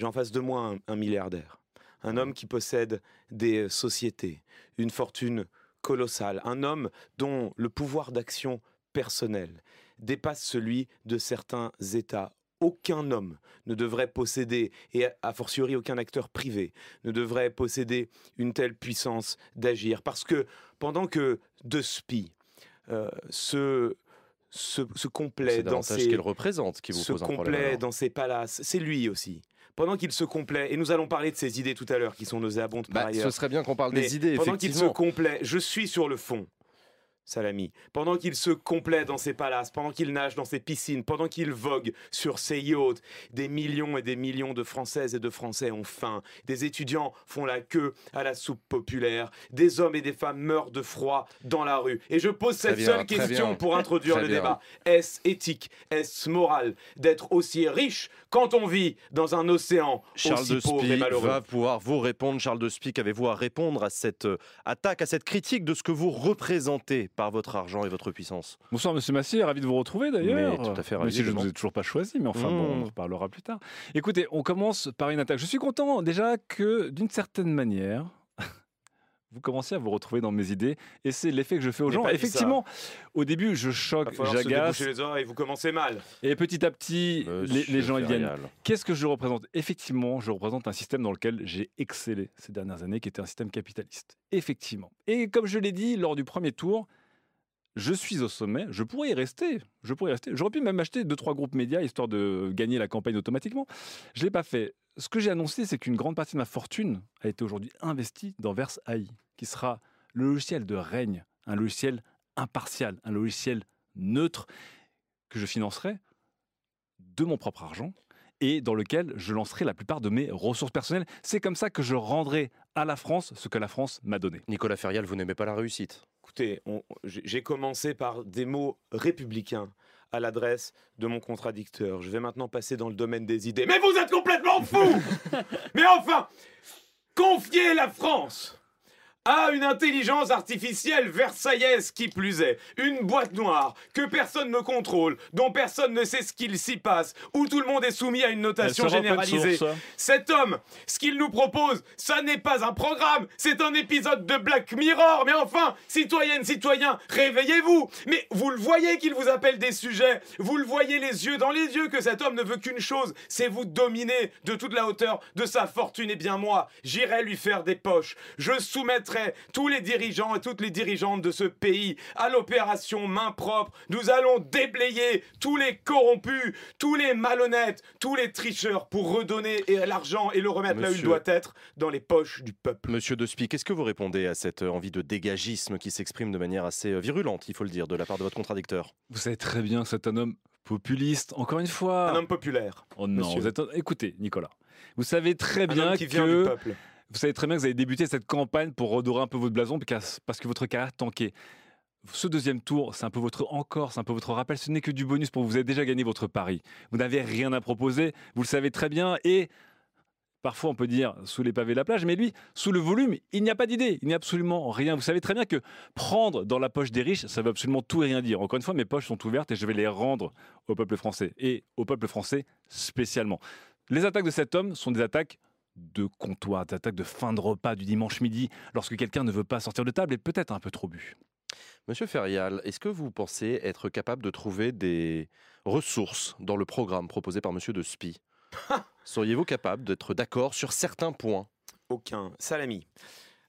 J'ai en face de moi un, un milliardaire, un homme qui possède des sociétés, une fortune colossale, un homme dont le pouvoir d'action personnel dépasse celui de certains États aucun homme ne devrait posséder, et a fortiori aucun acteur privé, ne devrait posséder une telle puissance d'agir. Parce que pendant que De Spie euh, se, se, se complaît dans ses... représente qui vous se pose un dans ses palaces, c'est lui aussi. Pendant qu'il se complaît, et nous allons parler de ses idées tout à l'heure qui sont nauséabondes par Bah, ailleurs. ce serait bien qu'on parle Mais des idées, Pendant qu'il se complaît, je suis sur le fond. Salami, pendant qu'il se complaît dans ses palaces, pendant qu'il nage dans ses piscines, pendant qu'il vogue sur ses yachts, des millions et des millions de Françaises et de Français ont faim, des étudiants font la queue à la soupe populaire, des hommes et des femmes meurent de froid dans la rue. Et je pose cette bien, seule question bien. pour introduire le bien. débat. Est-ce éthique, est-ce moral d'être aussi riche quand on vit dans un océan Charles aussi de pauvre et malheureux va pouvoir vous répondre. Charles de Spie, qu'avez-vous à répondre à cette euh, attaque, à cette critique de ce que vous représentez? Par votre argent et votre puissance Bonsoir Monsieur Massier, ravi de vous retrouver d'ailleurs. Mais tout à fait Même ravi, si je ne vous ai toujours pas choisi, mais enfin bon, on Mmh. en reparlera plus tard. Écoutez, on commence par une attaque. Je suis content déjà que d'une certaine manière, vous commencez à vous retrouver dans mes idées et c'est l'effet que je fais aux gens. ça. Effectivement, au début, je choque, j'agace les oreilles, vous commencez mal. et petit à petit, les, gens viennent. Qu'est-ce que je représente? Effectivement, je représente un système dans lequel j'ai excellé ces dernières années, qui était un système capitaliste. Effectivement. Et comme je l'ai dit lors du premier tour, je suis au sommet, je pourrais y rester. Je pourrais y rester. J'aurais pu même acheter deux trois groupes médias histoire de gagner la campagne automatiquement. Je l'ai pas fait. Ce que j'ai annoncé, c'est qu'une grande partie de ma fortune a été aujourd'hui investie dans Verse AI, qui sera le logiciel de règne, un logiciel impartial, un logiciel neutre que je financerai de mon propre argent et dans lequel je lancerai la plupart de mes ressources personnelles. C'est comme ça que je rendrai à la France ce que la France m'a donné. Nicolas Ferial, vous n'aimez pas la réussite Écoutez, j'ai commencé par des mots républicains à l'adresse de mon contradicteur. Je vais maintenant passer dans le domaine des idées. Mais vous êtes complètement fou Mais enfin, confier la France à une intelligence artificielle versaillaise qui plus est, une boîte noire que personne ne contrôle, dont personne ne sait ce qu'il s'y passe, où tout le monde est soumis à une notation généralisée. source. Cet homme, ce qu'il nous propose, ça n'est pas un programme, c'est un épisode de Black Mirror. Mais enfin, citoyennes, citoyens, réveillez-vous. Mais vous le voyez qu'il vous appelle des sujets, vous le voyez les yeux dans les yeux que cet homme ne veut qu'une chose, c'est vous dominer de toute la hauteur de sa fortune. Et bien moi, j'irai lui faire des poches. Je soumettrai tous les dirigeants et toutes les dirigeantes de ce pays à l'opération main propre. Nous allons déblayer tous les corrompus, tous les malhonnêtes, tous les tricheurs pour redonner l'argent et le remettre là où il doit être, dans les poches du peuple. Monsieur De Spie, qu'est-ce que vous répondez à cette euh, envie de dégagisme qui s'exprime de manière assez euh, virulente, il faut le dire, de la part de votre contradicteur? Vous savez très bien que c'est un homme populiste, encore une fois. Un homme populaire. Oh non, monsieur. vous êtes... écoutez, Nicolas, vous savez très Un bien homme qui vient du que peuple. Vous savez très bien que vous avez débuté cette campagne pour redorer un peu votre blason parce que votre carrière tankait. Ce deuxième tour, c'est un peu votre encore, c'est un peu votre rappel. Ce n'est que du bonus pour vous. Vous avez déjà gagné votre pari. Vous n'avez rien à proposer. Vous le savez très bien. Et parfois, on peut dire sous les pavés de la plage, mais lui, sous le volume, il n'y a pas d'idée. Il n'y a absolument rien. Vous savez très bien que prendre dans la poche des riches, ça veut absolument tout et rien dire. Encore une fois, mes poches sont ouvertes et je vais les rendre au peuple français et au peuple français spécialement. Les attaques de cet homme sont des attaques de comptoir, des attaques de fin de repas du dimanche midi, lorsque quelqu'un ne veut pas sortir de table et peut-être un peu trop bu. Monsieur Ferial, est-ce que vous pensez être capable de trouver des ressources dans le programme proposé par Monsieur De Spie? Seriez-vous capable d'être d'accord sur certains points? Aucun. Salami.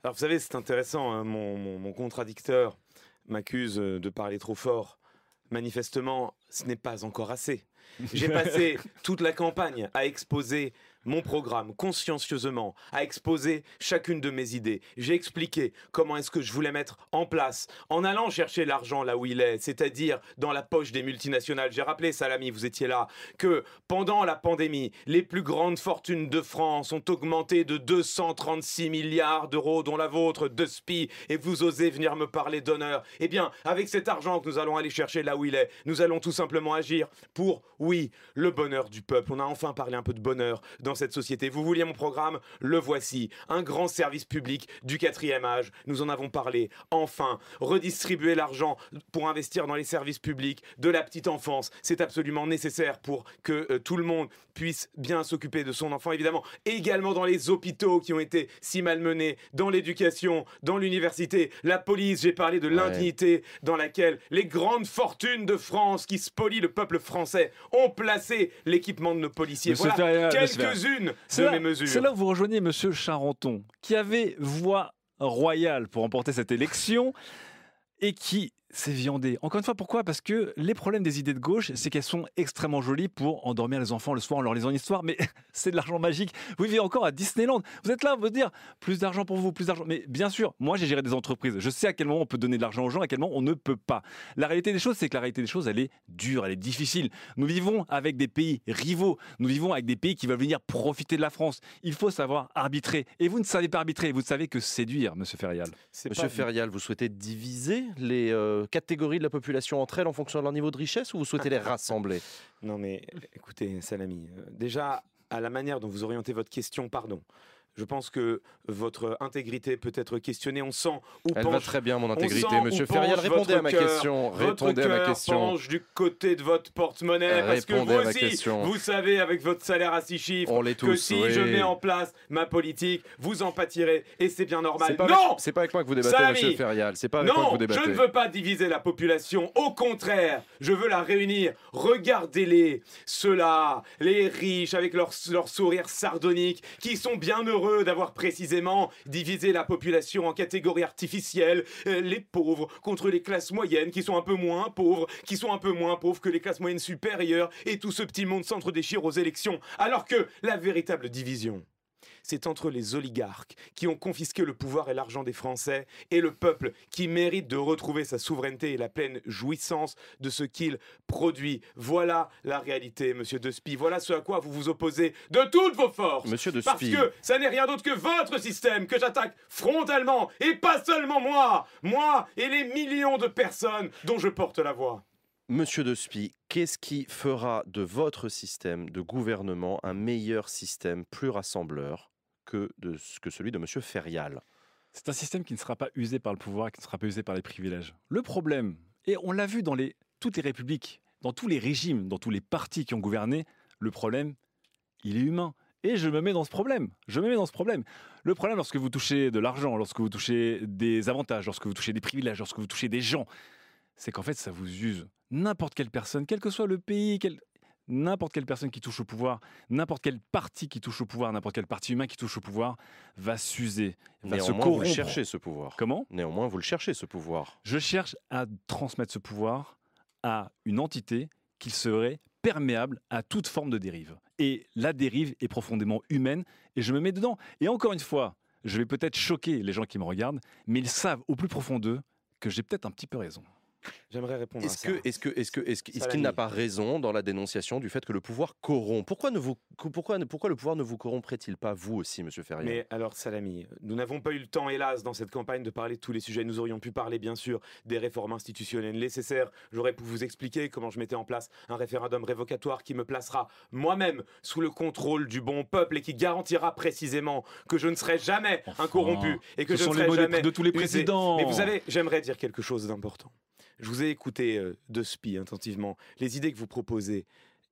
Alors vous savez, c'est intéressant, hein, mon, mon- mon contradicteur m'accuse euh, de parler trop fort. Manifestement, ce n'est pas encore assez. J'ai passé toute la campagne à exposer mon programme consciencieusement, à exposer chacune de mes idées. J'ai expliqué comment est-ce que je voulais mettre en place, en allant chercher l'argent là où il est, c'est-à-dire dans la poche des multinationales. J'ai rappelé, Salami, vous étiez là, que pendant la pandémie, les plus grandes fortunes de France ont augmenté de 236 milliards d'euros, dont la vôtre, de SPI, et vous osez venir me parler d'honneur. Eh bien, avec cet argent que nous allons aller chercher là où il est, nous allons tout simplement agir pour Oui, le bonheur du peuple. On a enfin parlé un peu de bonheur dans cette société. Vous vouliez mon programme? Le voici. Un grand service public du quatrième âge. Nous en avons parlé. Enfin, redistribuer l'argent pour investir dans les services publics de la petite enfance. C'est absolument nécessaire pour que euh, tout le monde puisse bien s'occuper de son enfant, évidemment. également dans les hôpitaux qui ont été si malmenés, dans l'éducation, dans l'université, la police. J'ai parlé de l'indignité dans laquelle les grandes fortunes de France qui spolient le peuple français ont placé l'équipement de nos policiers. Monsieur voilà Ferrier, monsieur C'est de là, mes mesures. c'est là où vous rejoignez Monsieur Charenton, qui avait voix royale pour remporter cette élection et qui s'est viandé. Encore une fois, pourquoi? Parce que les problèmes des idées de gauche, c'est qu'elles sont extrêmement jolies pour endormir les enfants le soir en leur lisant une histoire, mais c'est de l'argent magique. Vous vivez encore à Disneyland. Vous êtes là, vous dire plus d'argent pour vous, plus d'argent. Mais bien sûr, moi j'ai géré des entreprises. Je sais à quel moment on peut donner de l'argent aux gens, à quel moment on ne peut pas. La réalité des choses, c'est que la réalité des choses, elle est dure, elle est difficile. Nous vivons avec des pays rivaux. Nous vivons avec des pays qui veulent venir profiter de la France. Il faut savoir arbitrer. Et vous ne savez pas arbitrer. Vous ne savez que séduire, Monsieur Ferial. Monsieur Ferial, vous souhaitez diviser les euh, catégories de la population entre elles en fonction de leur niveau de richesse ou vous souhaitez les rassembler? Non mais écoutez, Salami, euh, déjà à la manière dont vous orientez votre question, pardon. Je pense que votre intégrité peut être questionnée. On sent où Elle va penche- très bien, mon on intégrité, monsieur Ferial. Répondez votre à ma question. Votre Répondez à ma question. penche du côté de votre porte-monnaie. Parce que vous aussi, question. vous savez, avec votre salaire à six chiffres, On l'est que tous, si oui. je mets en place ma politique, vous en pâtirez. Et c'est bien normal. Pas non c'est pas avec moi que vous débattez, Salami. monsieur Ferial. C'est pas avec moi Non, que vous débattez. je ne veux pas diviser la population. Au contraire, je veux la réunir. Regardez-les, ceux-là, les riches avec leur, leur sourire sardonique, qui sont bien heureux d'avoir précisément divisé la population en catégories artificielles. Euh, les pauvres contre les classes moyennes, qui sont un peu moins pauvres, qui sont un peu moins pauvres que les classes moyennes supérieures, et tout ce petit monde s'entre-déchire aux élections. Alors que la véritable division, c'est entre les oligarques qui ont confisqué le pouvoir et l'argent des Français et le peuple qui mérite de retrouver sa souveraineté et la pleine jouissance de ce qu'il produit. Voilà la réalité, monsieur Despy. Voilà ce à quoi vous vous opposez de toutes vos forces. Monsieur Parce Despy. que ça n'est rien d'autre que votre système que j'attaque frontalement et pas seulement moi. Moi et les millions de personnes dont je porte la voix. Monsieur Despy, qu'est-ce qui fera de votre système de gouvernement un meilleur système, plus rassembleur que, de, que celui de Monsieur Ferial C'est un système qui ne sera pas usé par le pouvoir, qui ne sera pas usé par les privilèges. Le problème, et on l'a vu dans les, toutes les républiques, dans tous les régimes, dans tous les partis qui ont gouverné, le problème, il est humain. Et je me mets dans ce problème. Je me mets dans ce problème. Le problème, lorsque vous touchez de l'argent, lorsque vous touchez des avantages, lorsque vous touchez des privilèges, lorsque vous touchez des gens, c'est qu'en fait, ça vous use. N'importe quelle personne, quel que soit le pays, quel- n'importe quelle personne qui touche au pouvoir, n'importe quel parti qui touche au pouvoir, n'importe quel parti humain qui touche au pouvoir, va s'user, va se vous corrompre. le cherchez ce pouvoir. Comment? Néanmoins, vous le cherchez ce pouvoir. Je cherche à transmettre ce pouvoir à une entité qui serait perméable à toute forme de dérive. Et la dérive est profondément humaine et je me mets dedans. Et encore une fois, je vais peut-être choquer les gens qui me regardent, mais ils savent au plus profond d'eux que j'ai peut-être un petit peu raison. J'aimerais répondre Est-ce que, est-ce que, est-ce que, est-ce, que- est-ce qu'il n'a pas raison dans la dénonciation du fait que le pouvoir corrompt? Pourquoi ne vous, pourquoi, pourquoi le pouvoir ne vous corromprait-il pas vous aussi, Monsieur Ferrier Mais alors, Salami, nous n'avons pas eu le temps, hélas, dans cette campagne, de parler de tous les sujets. Nous aurions pu parler, bien sûr, des réformes institutionnelles nécessaires. J'aurais pu vous expliquer comment je mettais en place un référendum révocatoire qui me placera moi-même sous le contrôle du bon peuple et qui garantira précisément que je ne serai jamais un corrompu et que ce je sont ne les serai mots des- jamais de tous les usé. présidents. Mais vous savez, j'aimerais dire quelque chose d'important. Je vous ai écouté euh, de spi attentivement. Les idées que vous proposez,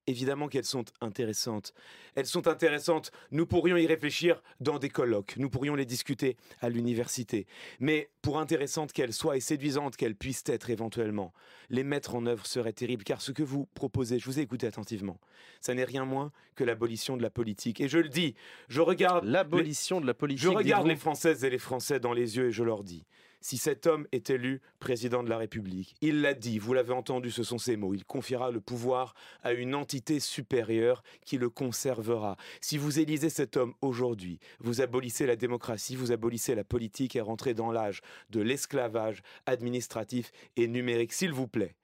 évidemment qu'elles sont intéressantes. Elles sont intéressantes. Nous pourrions y réfléchir dans des colloques. Nous pourrions les discuter à l'université. Mais pour intéressantes qu'elles soient et séduisantes qu'elles puissent être éventuellement, les mettre en œuvre serait terrible. Car ce que vous proposez, je vous ai écouté attentivement, ça n'est rien moins que l'abolition de la politique. Et je le dis, je regarde. L'abolition de la politique. Je regarde les Françaises et les Français dans les yeux et je leur dis si cet homme est élu président de la République, il l'a dit, vous l'avez entendu, ce sont ses mots, il confiera le pouvoir à une entité supérieure qui le conservera. Si vous élisez cet homme aujourd'hui, vous abolissez la démocratie, vous abolissez la politique et rentrez dans l'âge de l'esclavage administratif et numérique. S'il vous plaît,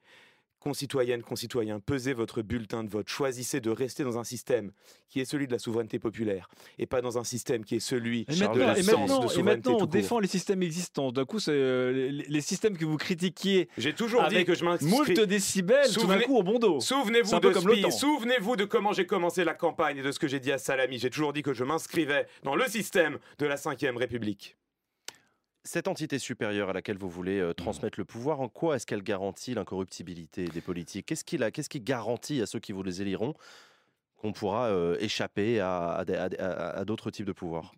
concitoyennes, concitoyens, pesez votre bulletin de vote. Choisissez de rester dans un système qui est celui de la souveraineté populaire et pas dans un système qui est celui Et de la et maintenant- de et souveraineté maintenant, on défend les systèmes existants. D'un coup, euh, les, les systèmes que vous critiquiez. J'ai toujours dit avec que je m'inscris- Moult décibels, tout d'un Souvenez- coup, au bon dos. Souvenez-vous de comme souvenez-vous de comment j'ai commencé la campagne et de ce que j'ai dit à Salami. J'ai toujours dit que je m'inscrivais dans le système de la Ve République. Cette entité supérieure à laquelle vous voulez euh, transmettre le pouvoir, en quoi est-ce qu'elle garantit l'incorruptibilité des politiques? Qu'est-ce qui, garantit à ceux qui vous les éliront qu'on pourra euh, échapper à, d'autres types de pouvoirs?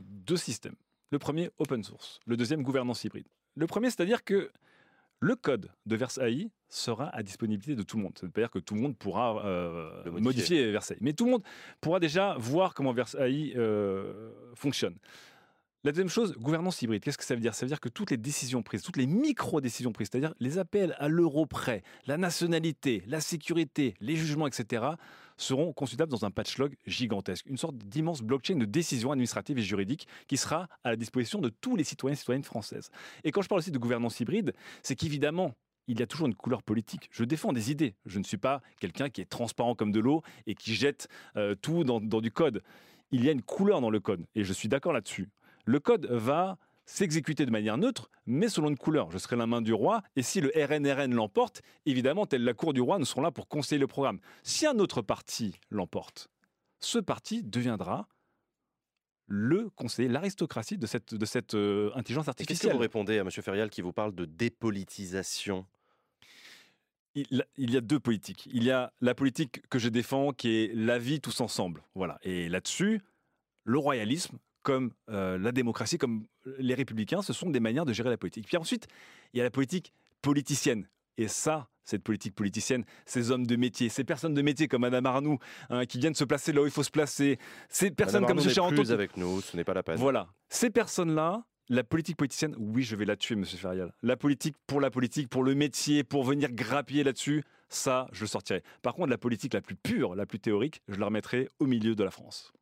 Deux systèmes. Le premier, open source. Le deuxième, gouvernance hybride. Le premier, c'est-à-dire que le code de Versailles sera à disponibilité de tout le monde. Ça ne veut pas dire que tout le monde pourra euh, Le modifier. modifier. Versailles. Mais tout le monde pourra déjà voir comment Versailles euh, fonctionne. La deuxième chose, gouvernance hybride. Qu'est-ce que ça veut dire? Ça veut dire que toutes les décisions prises, toutes les micro-décisions prises, c'est-à-dire les appels à l'euro près, la nationalité, la sécurité, les jugements, etc., seront consultables dans un patchlog gigantesque, une sorte d'immense blockchain de décisions administratives et juridiques qui sera à la disposition de tous les citoyens et citoyennes françaises. Et quand je parle aussi de gouvernance hybride, c'est qu'évidemment, il y a toujours une couleur politique. Je défends des idées. Je ne suis pas quelqu'un qui est transparent comme de l'eau et qui jette euh, tout dans, dans du code. Il y a une couleur dans le code et je suis d'accord là-dessus. Le code va s'exécuter de manière neutre, mais selon une couleur. Je serai la main du roi, et si le RNRN l'emporte, évidemment, telle la cour du roi, nous serons là pour conseiller le programme. Si un autre parti l'emporte, ce parti deviendra le conseiller, l'aristocratie de cette, de cette euh, intelligence Et Qu'est-ce que artificielle. vous répondez à M. Ferial qui vous parle de dépolitisation? Il, il y a deux politiques. Il y a la politique que je défends qui est la vie tous ensemble. Voilà. Et là-dessus, le royalisme, comme euh, la démocratie, comme les républicains, ce sont des manières de gérer la politique. Puis ensuite, il y a la politique politicienne. Et ça, cette politique politicienne, ces hommes de métier, ces personnes de métier comme Madame Arnoux, hein, qui viennent se placer là où il faut se placer, ces personnes Madame comme M. Charenton. plus avec nous, ce n'est pas la peine. Voilà. Ces personnes-là, la politique politicienne, oui, je vais la tuer, monsieur Ferial. La politique pour la politique, pour le métier, pour venir grappiller là-dessus, ça, je le sortirai. Par contre, la politique la plus pure, la plus théorique, je la remettrai au milieu de la France.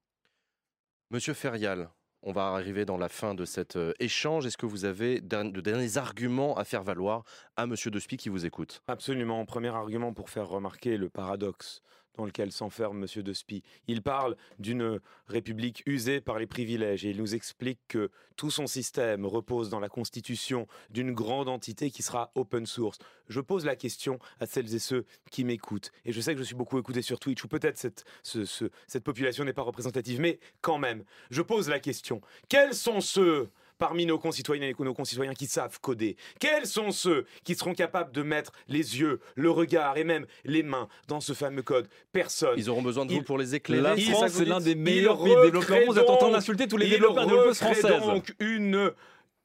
Monsieur Ferial, on va arriver dans la fin de cet euh, échange. Est-ce que vous avez de derniers arguments à faire valoir à Monsieur Despy qui vous écoute? Absolument. Premier argument pour faire remarquer le paradoxe dans lequel s'enferme M. De Spie. Il parle d'une république usée par les privilèges et il nous explique que tout son système repose dans la constitution d'une grande entité qui sera open source. Je pose la question à celles et ceux qui m'écoutent. Et je sais que je suis beaucoup écouté sur Twitch, où peut-être cette, ce- ce- cette population n'est pas représentative, mais quand même, je pose la question. Quels sont ceux parmi nos concitoyens et nos concitoyens qui savent coder Quels sont ceux qui seront capables de mettre les yeux, le regard et même les mains dans ce fameux code Personne? Ils auront besoin de vous pour les éclairer La France, c'est l'un des il meilleurs pays développeurs. recrée Vous êtes en train d'insulter tous les développeurs recrée françaises. donc une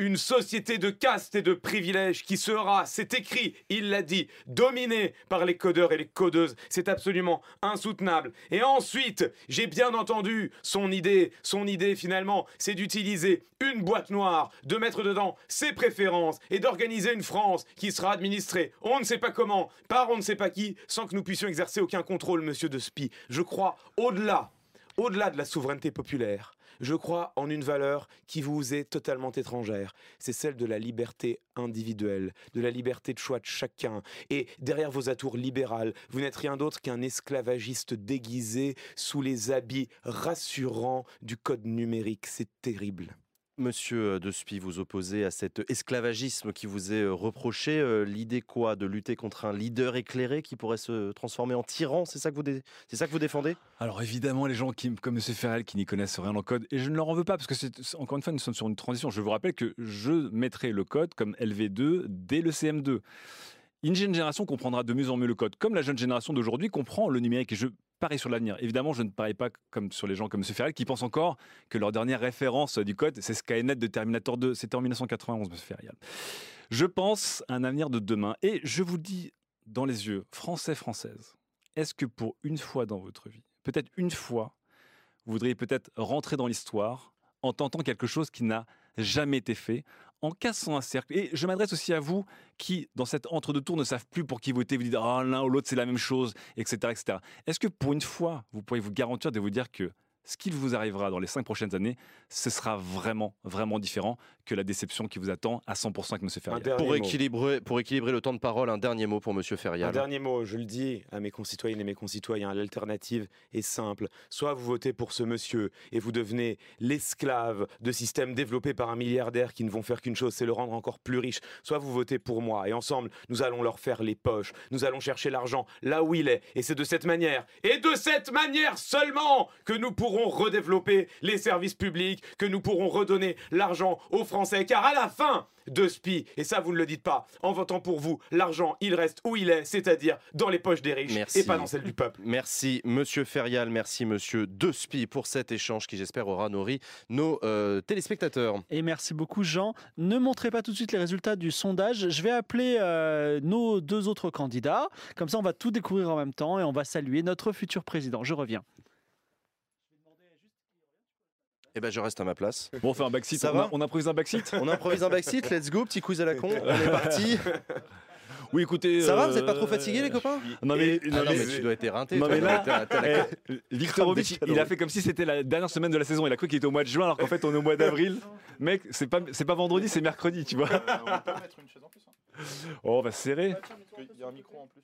une société de caste et de privilèges qui sera, c'est écrit, il l'a dit, dominée par les codeurs et les codeuses. C'est absolument insoutenable. Et ensuite, j'ai bien entendu son idée. Son idée, finalement, c'est d'utiliser une boîte noire, de mettre dedans ses préférences et d'organiser une France qui sera administrée, on ne sait pas comment, par on ne sait pas qui, sans que nous puissions exercer aucun contrôle, monsieur de Spie. Je crois, au-delà, au-delà de la souveraineté populaire, je crois en une valeur qui vous est totalement étrangère. C'est celle de la liberté individuelle, de la liberté de choix de chacun. Et derrière vos atours libérales, vous n'êtes rien d'autre qu'un esclavagiste déguisé sous les habits rassurants du code numérique. C'est terrible. Monsieur Despy, vous opposez à cet esclavagisme qui vous est euh, reproché. euh, L'idée quoi? De lutter contre un leader éclairé qui pourrait se transformer en tyran? C'est ça que vous, ça que vous défendez? Alors évidemment, les gens qui, comme M. Ferrel qui n'y connaissent rien en code, et je ne leur en veux pas parce que encore une fois, nous sommes sur une transition. Je vous rappelle que je mettrai le code comme LV2 dès le CM2. Une jeune génération comprendra de mieux en mieux le code, comme la jeune génération d'aujourd'hui comprend le numérique. Et je parie sur l'avenir. Évidemment, je ne parie pas comme sur les gens comme M. Ferrel qui pensent encore que leur dernière référence du code, c'est Skynet de Terminator 2. C'était en 1991, M. Ferrel. Je pense à un avenir de demain. Et je vous dis dans les yeux, Français, Françaises, est-ce que pour une fois dans votre vie, peut-être une fois, vous voudriez peut-être rentrer dans l'histoire en tentant quelque chose qui n'a jamais été fait, en cassant un cercle. Et je m'adresse aussi à vous qui, dans cet entre-deux-tours, ne savent plus pour qui voter. Vous dites, ah, l'un ou l'autre, c'est la même chose, etc. etc. Est-ce que pour une fois, vous pourriez vous garantir de vous dire que ce qui vous arrivera dans les cinq prochaines années, ce sera vraiment, vraiment différent que la déception qui vous attend à 100% avec M. Ferrial. Pour équilibrer, pour équilibrer le temps de parole, un dernier mot pour M. Ferrial. Un dernier mot, je le dis à mes concitoyennes et mes concitoyens, l'alternative est simple. Soit vous votez pour ce monsieur et vous devenez l'esclave de systèmes développés par un milliardaire qui ne vont faire qu'une chose, c'est le rendre encore plus riche. Soit vous votez pour moi et ensemble, nous allons leur faire les poches. Nous allons chercher l'argent là où il est. Et c'est de cette manière, et de cette manière seulement, que nous pourrons redévelopper les services publics, que nous pourrons redonner l'argent aux Français. Car à la fin de SPI, et ça vous ne le dites pas, en votant pour vous, l'argent il reste où il est, c'est-à-dire dans les poches des riches et pas dans celles du peuple. Merci Monsieur Ferial, merci Monsieur Despi pour cet échange qui j'espère aura nourri nos euh, téléspectateurs. Et merci beaucoup Jean. Ne montrez pas tout de suite les résultats du sondage. Je vais appeler euh, nos deux autres candidats. Comme ça on va tout découvrir en même temps et on va saluer notre futur président. Je reviens. Eh ben, je reste à ma place. Bon, on fait un backseat. Ça on, va a- on improvise un backseat? On improvise un backseat, let's go, petit quiz à la con, on est parti. Oui, écoutez. Ça va, euh, vous êtes pas trop fatigués les copains? Non mais, Ah non, mais tu dois être éreinté. Non toi, mais là, t'as- t'as la- eh, Viktorovic, des il a fait comme si c'était la dernière semaine de la saison. Il a cru qu'il était au mois de juin, alors qu'en fait on est au mois d'avril. Mec, c'est pas c'est pas vendredi, c'est mercredi, tu vois. On peut mettre une chaise en plus. hein. Oh, on va se serrer. Il y a un micro en plus.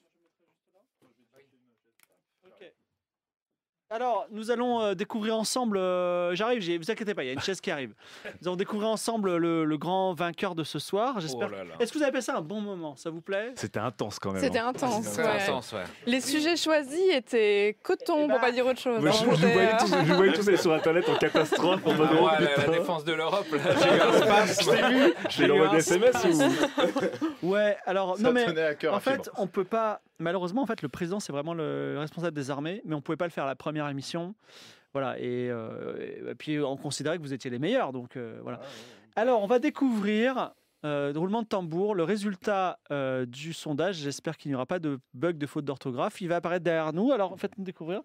Alors, nous allons euh, découvrir ensemble. euh, J'arrive, j'ai- vous inquiétez pas, il y a une chaise qui arrive. Nous allons découvrir ensemble le, le grand vainqueur de ce soir. J'espère. Oh. Est-ce que vous avez passé un bon moment Ça vous plaît? C'était intense quand même. C'était hein. intense. Ouais. intense, ouais. Les sujets choisis étaient coton, pour pas dire autre chose. Moi, je, hein. je C'était, voyais tous, je voyais tous aller sur internet en catastrophe. En mode, Ah ouais, la, la défense de l'Europe, là, j'ai eu un spasme. Je t'ai vu. Je l'ai envoyé des SMS ou. Ouais, alors, Ça non mais. à cœur En fait, on peut pas. Malheureusement, en fait, le président, c'est vraiment le responsable des armées, mais on pouvait pas le faire à la première émission. Voilà, et, euh, et puis on considérait que vous étiez les meilleurs, donc euh, voilà. Alors, on va découvrir, euh, roulement de tambour, le résultat euh, du sondage. J'espère qu'il n'y aura pas de bug de faute d'orthographe. Il va apparaître derrière nous, alors faites-nous découvrir.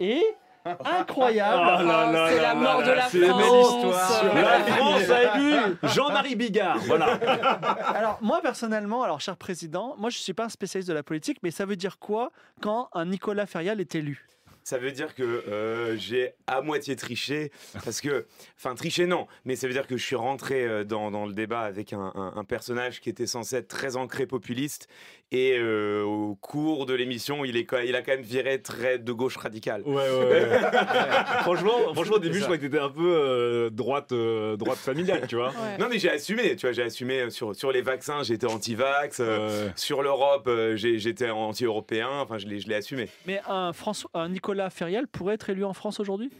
Et. Incroyable! Oh c'est la mort là de là, la c'est une belle France. histoire. La France a élu Jean-Marie Bigard. Voilà. Alors moi personnellement, alors cher président, moi je suis pas un spécialiste de la politique, mais ça veut dire quoi quand un Nicolas Ferial est élu? Ça veut dire que euh, j'ai à moitié triché, parce que, enfin triché non, mais ça veut dire que je suis rentré euh, dans, dans le débat avec un, un- un personnage qui était censé être très ancré populiste, et euh, au cours de l'émission, il, est quand- il a quand même viré très de gauche radicale. Ouais, ouais, ouais. franchement, franchement, au début, je croyais que t'étais un peu euh, droite, euh, droite familiale, tu vois. Ouais. Non mais j'ai assumé, tu vois, j'ai assumé sur, sur les vaccins, j'étais anti-vax, euh, sur l'Europe, euh, j'ai- j'étais anti-européen, enfin je l'ai je l'ai assumé. Mais un, François, un Nicolas Ferial pourrait être élu en France aujourd'hui?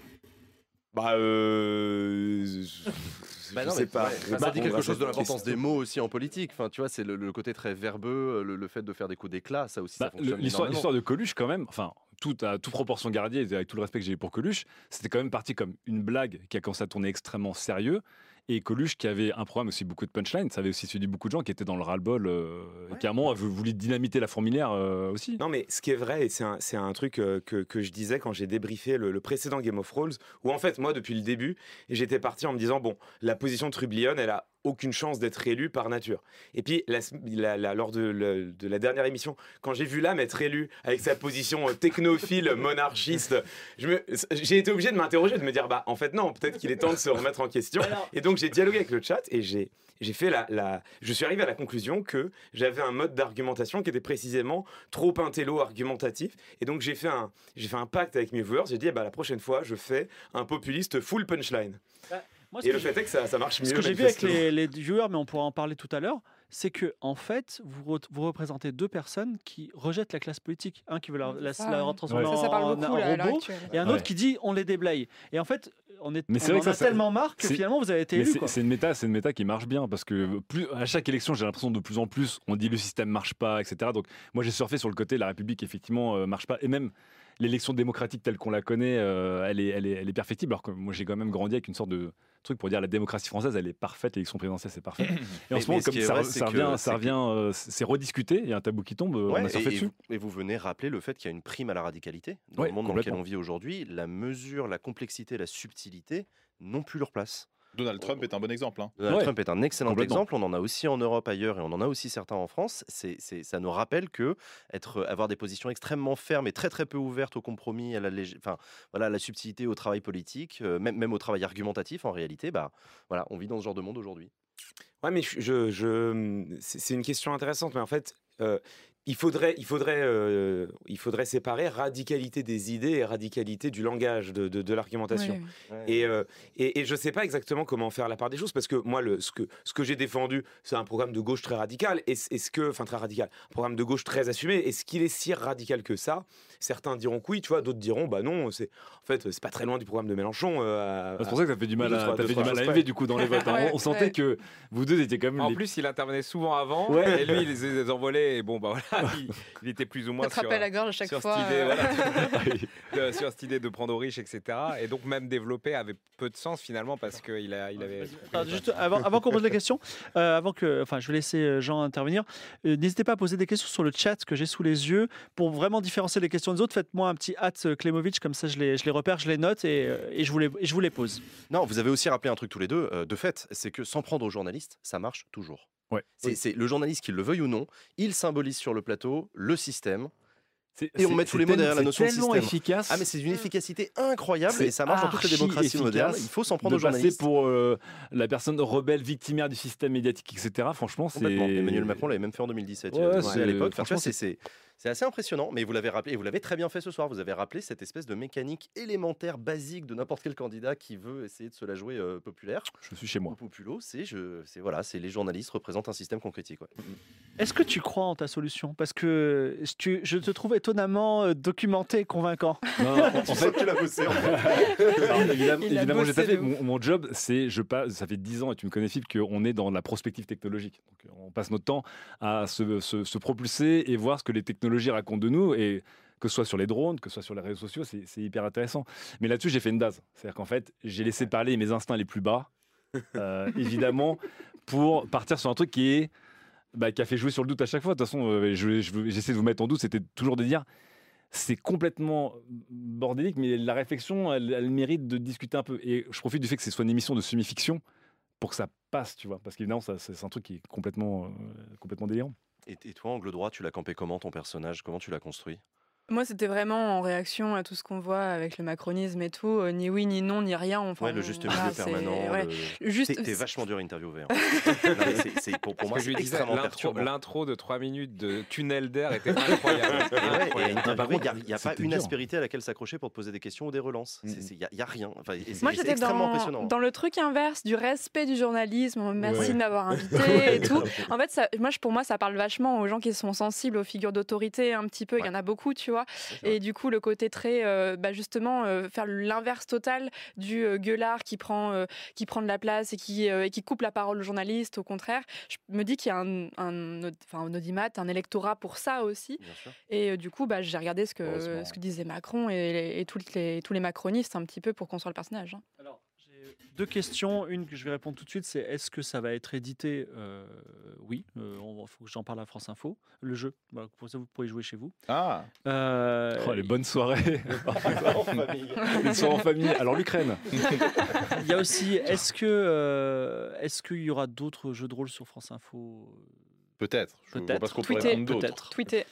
Bah euh... Bah je non, sais mais- pas. ouais, Bah, ça dit quelque bah, chose de l'importance des mots aussi en politique. Enfin, tu vois, c'est le, le côté très verbeux, le, le fait de faire des coups d'éclat, ça aussi, Bah, ça le- fonctionne L'histoire de Coluche, quand même, enfin, tout à toute proportion gardée, et avec tout le respect que j'ai eu pour Coluche, c'était quand même parti comme une blague qui a commencé à tourner extrêmement sérieux. Et Coluche, qui avait un programme aussi beaucoup de punchline, ça avait aussi séduit beaucoup de gens qui étaient dans le ras-le-bol, euh, et qui à un moment avaient voulu dynamiter la fourmilière euh, aussi. Non, mais ce qui est vrai, et c'est un, un truc euh, que, que je disais quand j'ai débriefé le, le précédent Game of Thrones, où en fait, moi, depuis le début, j'étais parti en me disant, bon, la position de Trublion, elle a aucune chance d'être élue par nature. Et puis, la- la- la- lors de, le- de la dernière émission, quand j'ai vu l'âme être élue avec sa position euh, technophile, monarchiste, j'ai été obligé de m'interroger, de me dire, bah, en fait, non, peut-être qu'il est temps de se remettre en question. Et donc, j'ai dialogué avec le chat et j'ai j'ai fait la, la- je suis arrivé à la conclusion que j'avais un mode d'argumentation qui était précisément trop intello argumentatif et donc j'ai fait un j'ai fait un pacte avec mes viewers j'ai dit eh ben, la prochaine fois je fais un populiste full punchline Moi, et le fait est que ça, ça marche mieux Ce que j'ai vu avec les, les viewers, mais on pourra en parler tout à l'heure, c'est que en fait, vous, re- vous représentez deux personnes qui rejettent la classe politique. Un qui veut la, la, ça, la ouais. transformer Ça, ça parle en, beaucoup, en là, à l'heure robot, et un Ouais. autre qui dit on les déblaye. Et en fait, on, est, Mais c'est on vrai en que a ça, ça- tellement marre que finalement vous avez été élu. c'est une méta, c'est une méta qui marche bien parce que plus à chaque élection, j'ai l'impression de plus en plus, on dit le système marche pas, etc. Donc moi j'ai surfé sur le côté la République effectivement euh, marche pas et même l'élection démocratique telle qu'on la connaît, euh, elle, est, elle, est, elle est perfectible. Alors que moi j'ai quand même grandi avec une sorte de truc pour dire la démocratie française, elle est parfaite, l'élection présidentielle c'est parfait. Et en ce moment, comme ça, vrai, revient, c'est ça que- revient, euh, c'est rediscuté, il y a un tabou qui tombe, euh, Ouais, on a et, surfé et dessus. vous, et vous venez rappeler le fait qu'il y a une prime à la radicalité. Dans Ouais, le monde dans lequel on vit aujourd'hui, la mesure, la complexité, la subtilité n'ont plus leur place. Donald Trump est un bon exemple. Hein. Donald Trump est un excellent exemple. On en a aussi en Europe ailleurs et on en a aussi certains en France. C'est, ça nous rappelle que être, avoir des positions extrêmement fermes et très très peu ouvertes au compromis, à la, enfin, voilà, la subtilité au travail politique, euh, même, même au travail argumentatif, en réalité, bah, voilà, on vit dans ce genre de monde aujourd'hui. Ouais, mais je, je, c'est une question intéressante, mais en fait, euh, il faudrait, il, faudrait, euh, il faudrait séparer radicalité des idées et radicalité du langage, de, de, l'argumentation. Et, euh, et, et, je ne sais pas exactement comment faire la part des choses, parce que moi, le, ce que, ce que j'ai défendu, c'est un programme de gauche très radical. Est-ce que, enfin très radical, un programme de gauche très assumé, est-ce qu'il est si radical que ça? Certains diront que oui, tu vois, d'autres diront, bah non, c'est en fait, c'est pas très loin du programme de Mélenchon. Euh, c'est pour ça que ça fait du mal à, fait du mal à du coup, dans les votes. Hein. on, sentait que vous deux étiez quand même... En plus, il intervenait souvent avant, et lui, il les envolait, et bon, bah voilà il, était plus ou moins sur, la gorge à chaque fois, cette idée, euh. sur cette idée de prendre aux riches, etc. Et donc même développer avait peu de sens finalement parce qu'il a, il avait. juste avant, avant qu'on pose la question, euh, avant que, enfin, je vais laisser euh, Jean intervenir. N'hésitez pas à poser des questions sur le chat que j'ai sous les yeux pour vraiment différencier les questions des autres. Faites-moi un petit hâte Klemovic, comme ça je les, je les repère, je les note et, et je, vous les, et je vous les pose. Non, vous avez aussi rappelé un truc tous les deux. de fait, c'est que sans prendre aux journalistes, ça marche toujours. C'est le journaliste, qu'il le veuille ou non, il symbolise sur le plateau le système. Et on met tous les mots derrière la notion de système. efficace. Ah mais c'est une efficacité incroyable et ça marche dans toutes les démocraties modernes. Il faut s'en prendre aux journalistes. pour euh, la personne rebelle, victimaire du système médiatique, etc. Franchement, c'est. Emmanuel Macron l'avait même fait en 2017 euh, à l'époque. Franchement, c'est c'est assez impressionnant, mais vous l'avez rappelé, et vous l'avez très bien fait ce soir. Vous avez rappelé cette espèce de mécanique élémentaire, basique de n'importe quel candidat qui veut essayer de se la jouer euh, populaire. Je suis chez moi. Populo, c'est voilà, c'est les journalistes représentent un système qu'on critique. Est-ce que tu crois en ta solution? Parce que tu, je te trouve étonnamment euh, documenté et convaincant. Non, en fait, tu l'as bossé. En fait. évidemment, j'ai fait. Mon, job, c'est, je passe, ça fait 10 ans et tu me connais, Philippe, qu'on est dans la prospective technologique. Donc, on passe notre temps à se, se, se propulser et voir ce que les technologies technologie raconte de nous et que ce soit sur les drones, que ce soit sur les réseaux sociaux, c'est hyper intéressant. Mais là-dessus, j'ai fait une dase. C'est-à-dire qu'en fait, j'ai laissé parler mes instincts les plus bas, euh, évidemment, pour partir sur un truc qui est bah, qui a fait jouer sur le doute à chaque fois. De toute façon, euh, j'essaie de vous mettre en doute, c'était toujours de dire c'est complètement bordélique, mais la réflexion, elle, mérite de discuter un peu. Et je profite du fait que ce soit une émission de semi-fiction pour que ça passe, tu vois, parce qu'évidemment, c'est un truc qui est complètement, euh, complètement délirant. Et, toi, angle droit, tu l'as campé comment ton personnage? Comment tu l'as construit? Moi, c'était vraiment en réaction à tout ce qu'on voit avec le macronisme et tout, euh, ni oui, ni non, ni rien. Enfin, ouais, le juste milieu permanent. Ouais. Le... Juste... T'es vachement dur à interviewer. Hein. c'est, pour, pour moi, c'est extrêmement perturbant. L'intro de 3 minutes de tunnel d'air était incroyable. il n'y a, pas une aspérité à laquelle s'accrocher pour te poser des questions ou des relances. Il n'y a, rien. Enfin, moi, j'étais dans, dans le truc inverse du respect du journalisme. Merci de m'avoir invité et tout. En fait, ça, moi, pour moi, ça parle vachement aux gens qui sont sensibles aux figures d'autorité un petit peu. Il y en a beaucoup, tu vois. Et du coup, le côté très, euh, bah, justement, euh, faire l'inverse total du euh, gueulard qui prend, qui prend de la place et qui, qui coupe la parole au journaliste. Au contraire, je me dis qu'il y a un, un, un audimat, un électorat pour ça aussi. Et du coup, bah, j'ai regardé ce que, ce que disait Macron et, et, tous, les, tous les macronistes un petit peu pour construire le personnage. Hein. Alors, deux questions. Une que je vais répondre tout de suite, c'est est-ce que ça va être édité? Euh, Oui, il euh, faut que j'en parle à France Info. Le jeu, pour ça vous pourrez jouer chez vous. Ah euh, oh, Les bonnes soirées. Les soirées en famille. Alors l'Ukraine. Il y a aussi, est-ce que est-ce qu'il y aura d'autres jeux de rôle sur France Info? Peut-être. Peut-être. Peut-être. Tweeter.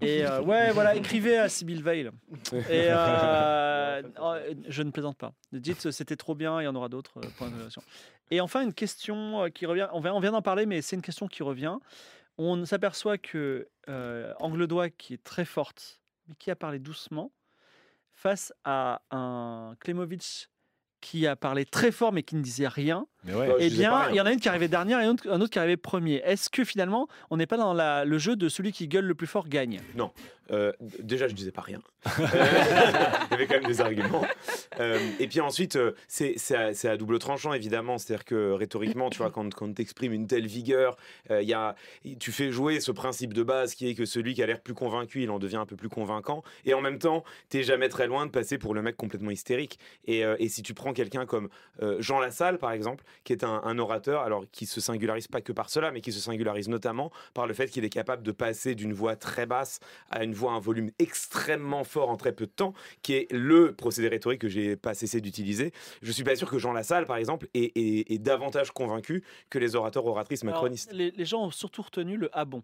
Et euh, ouais, voilà, écrivez à Sibyl Veil. Et euh, oh, je ne plaisante pas. Dites c'était trop bien, il y en aura d'autres. Euh, Et enfin, une question qui revient. On vient, on vient d'en parler, mais c'est une question qui revient. On s'aperçoit que Angledois, qui est très forte, mais qui a parlé doucement, face à un Klemovic qui a parlé très fort mais qui ne disait rien, eh bien, il y en a une qui arrivait dernière et un autre, qui arrivait premier. Est-ce que finalement, on n'est pas dans la, le jeu de celui qui gueule le plus fort gagne? Non. Euh, déjà, je disais pas rien. il y avait quand même des arguments. Euh, et puis ensuite, euh, c'est à, double tranchant, évidemment. C'est-à-dire que rhétoriquement, tu vois, quand, quand tu exprimes une telle vigueur, y a, tu fais jouer ce principe de base qui est que celui qui a l'air plus convaincu, il en devient un peu plus convaincant. Et en même temps, tu jamais très loin de passer pour le mec complètement hystérique. Et, et si tu prends quelqu'un comme Jean Lassalle, par exemple, qui est un, un orateur, alors qui se singularise pas que par cela, mais qui se singularise notamment par le fait qu'il est capable de passer d'une voix très basse à une voix à un volume extrêmement fort en très peu de temps, qui est le procédé rhétorique que j'ai pas cessé d'utiliser. Je suis pas sûr que Jean Lassalle, par exemple, est, est- est davantage convaincu que les orateurs oratrices Alors, macronistes. les, les gens ont surtout retenu le ah bon.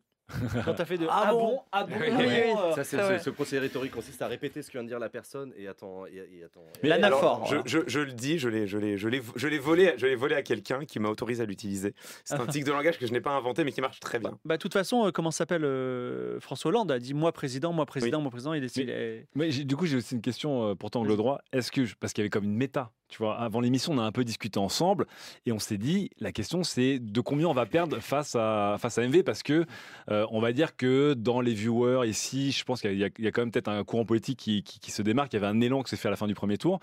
Quand t'as fait de Ah ah bon bon, ah bon, Oui, ah oui, bon, oui. euh, Ça, c'est ce, ce procédé rhétorique consiste à répéter ce que vient de dire la personne et attends. Et, et attends Mais L'anaphore, alors, je, je, je le dis, je l'ai, je l'ai, je l'ai, je l'ai volé, je l'ai volé à quelqu'un qui m'a autorisé à l'utiliser. C'est un tic de langage que je n'ai pas inventé, mais qui marche très bien. Bah, de toute façon, euh, comment s'appelle euh, François Hollande a dit moi président, moi président, moi président. Il décide. Mais, du coup, j'ai aussi une question euh, pour ton angle droit. Est-ce que, je- parce qu'il y avait comme une méta, tu vois, avant l'émission, on a un peu discuté ensemble et on s'est dit, la question c'est de combien on va perdre face à, face à MV parce que euh, on va dire que dans les viewers ici, je pense qu'il y, a- il y a quand même peut-être un courant politique qui, qui- qui se démarque. Il y avait un élan qui s'est fait à la fin du premier tour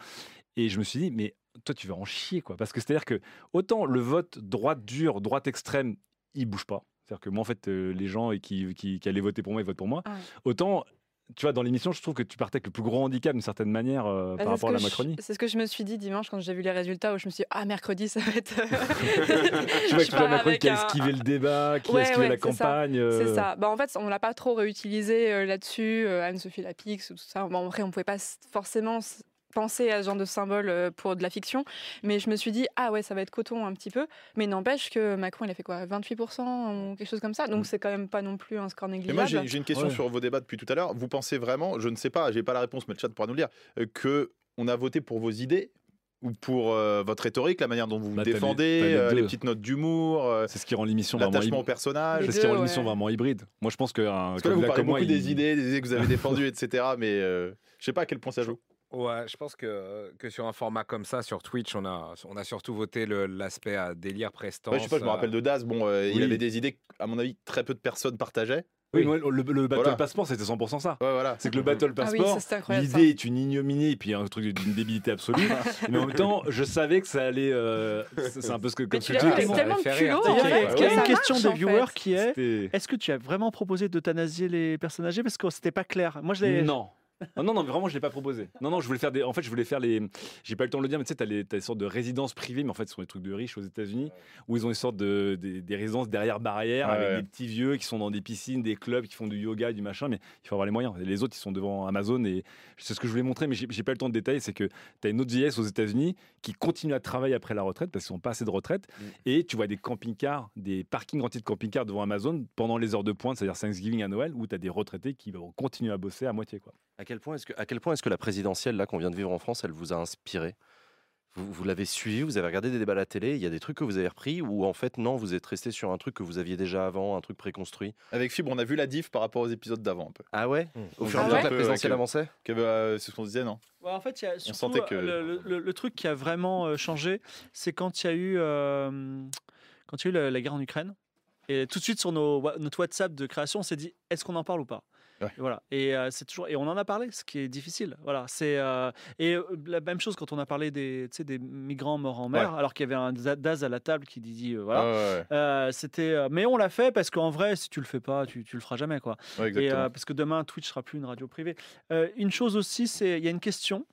et je me suis dit, mais toi, tu vas en chier, quoi. Parce que c'est-à-dire que autant le vote droite dure, droite extrême, il bouge pas. C'est-à-dire que moi, en fait, euh, les gens qui, qui, qui allaient voter pour moi, ils votent pour moi. Ah ouais. Autant, tu vois, dans l'émission, je trouve que tu partais avec le plus gros handicap d'une certaine manière euh, Bah, par rapport à la Macronie. C'est ce que je me suis dit dimanche quand j'ai vu les résultats où je me suis dit, ah, mercredi, ça va être. Tu vois que la Macronie qui a un- esquivé le débat, qui a esquivé ouais, la c'est ça. campagne. euh, C'est ça. Bah, en fait, on l'a pas trop réutilisé euh, là-dessus. euh, Anne-Sophie Lapix, tout ça. Bon, après, on pouvait pas forcément penser à ce genre de symbole euh, pour de la fiction. Mais je me suis dit, ah ouais, ça va être coton un petit peu. Mais n'empêche que Macron, il a fait quoi 28% ou quelque chose comme ça. Donc, c'est quand même pas non plus un score Et négligeable. moi, j'ai une question Ouais. sur vos débats depuis tout à l'heure. Vous pensez vraiment, je ne sais pas, j'ai pas la réponse, mais le chat pourra nous le dire, euh, que on a voté pour vos idées ou pour euh, votre rhétorique, la manière dont vous vous Bah, les- défendez, les euh, les, petites notes d'humour, euh, C'est ce qui rend l'émission vraiment l'attachement au hybride. personnage. C'est ce qui rend l'émission ouais. vraiment hybride. Moi, je pense que Parce que là, vous parlez comme moi, beaucoup des il- idées, des idées que vous avez défendues, etc. Mais euh, je sais pas à quel point ça joue. Ouais, je pense que, que sur un format comme ça, sur Twitch, on a, on a surtout voté l'aspect à délire prestance. Ouais, je sais pas, je me euh, rappelle de Daz, bon, euh, il avait des idées, que, à mon avis, très peu de personnes partageaient. Oui, le, le Battle Voilà. Passport, c'était 100% ça. Ouais, voilà. C'est que le Battle Ah oui, Passport, incroyable, l'idée est une ignominie et puis un truc d'une débilité absolue. mais en même temps, je savais que ça allait. euh, c'est un peu ce que comme tu ce que l'as avec tellement de culot, Il y a- une question marche, des en viewers fait. qui est est-ce que tu as vraiment proposé d'euthanasier les personnes âgées parce que c'était pas clair. Moi, je l'ai. Non. Non, non, vraiment, je l'ai pas proposé. Non, non, je voulais faire des. En fait, je voulais faire les. J'ai pas eu le temps de le dire, mais tu sais, t'as les- t'as des sortes de résidences privées, mais en fait, ce sont des trucs de riches aux États-Unis, où ils ont des sortes de des, des résidences derrière barrière Ouais, avec ouais. des petits vieux qui sont dans des piscines, des clubs, qui font du yoga, du machin, mais il faut avoir les moyens. Les autres, ils sont devant Amazon et c'est ce que je voulais montrer, mais j'ai pas eu le temps de détailler. C'est que tu as une autre vieillesse aux États-Unis qui continue à travailler après la retraite parce qu'ils n'ont pas assez de retraite. Et tu vois des camping-cars, des parkings entiers de camping-cars devant Amazon pendant les heures de pointe, c'est-à-dire Thanksgiving à Noël, où tu as des retraités qui vont continuer à bosser à moitié. Quoi. À quel point est-ce que, à quel point est-ce que la présidentielle là qu'on vient de vivre en France, elle vous a inspiré? Vous, vous l'avez suivi, vous avez regardé des débats à la télé, il y a des trucs que vous avez repris ou en fait non, vous êtes resté sur un truc que vous aviez déjà avant, un truc préconstruit? Avec Fibre, on a vu la diff par rapport aux épisodes d'avant un peu. Ah ouais? Au On fur et à mesure que la présidentielle que- avançait? que, euh, C'est ce qu'on disait, non? Ouais, en fait, il y a surtout, sentait que- euh, le, le- le truc qui a vraiment euh, changé, c'est quand il y a eu, euh, quand il y a eu la, la guerre en Ukraine. Et tout de suite sur nos, notre WhatsApp de création, on s'est dit est-ce qu'on en parle ou pas? Ouais. Voilà. Et euh, c'est toujours et on en a parlé, ce qui est difficile. Voilà. C'est euh, et euh, la même chose quand on a parlé des, des migrants morts en mer, alors qu'il y avait un Da- Daz à la table qui dit euh, voilà. Ouais, c'était mais on l'a fait parce qu'en vrai si tu le fais pas tu, tu le feras jamais quoi et parce que demain Twitch sera plus une radio privée une chose aussi c'est il y a une question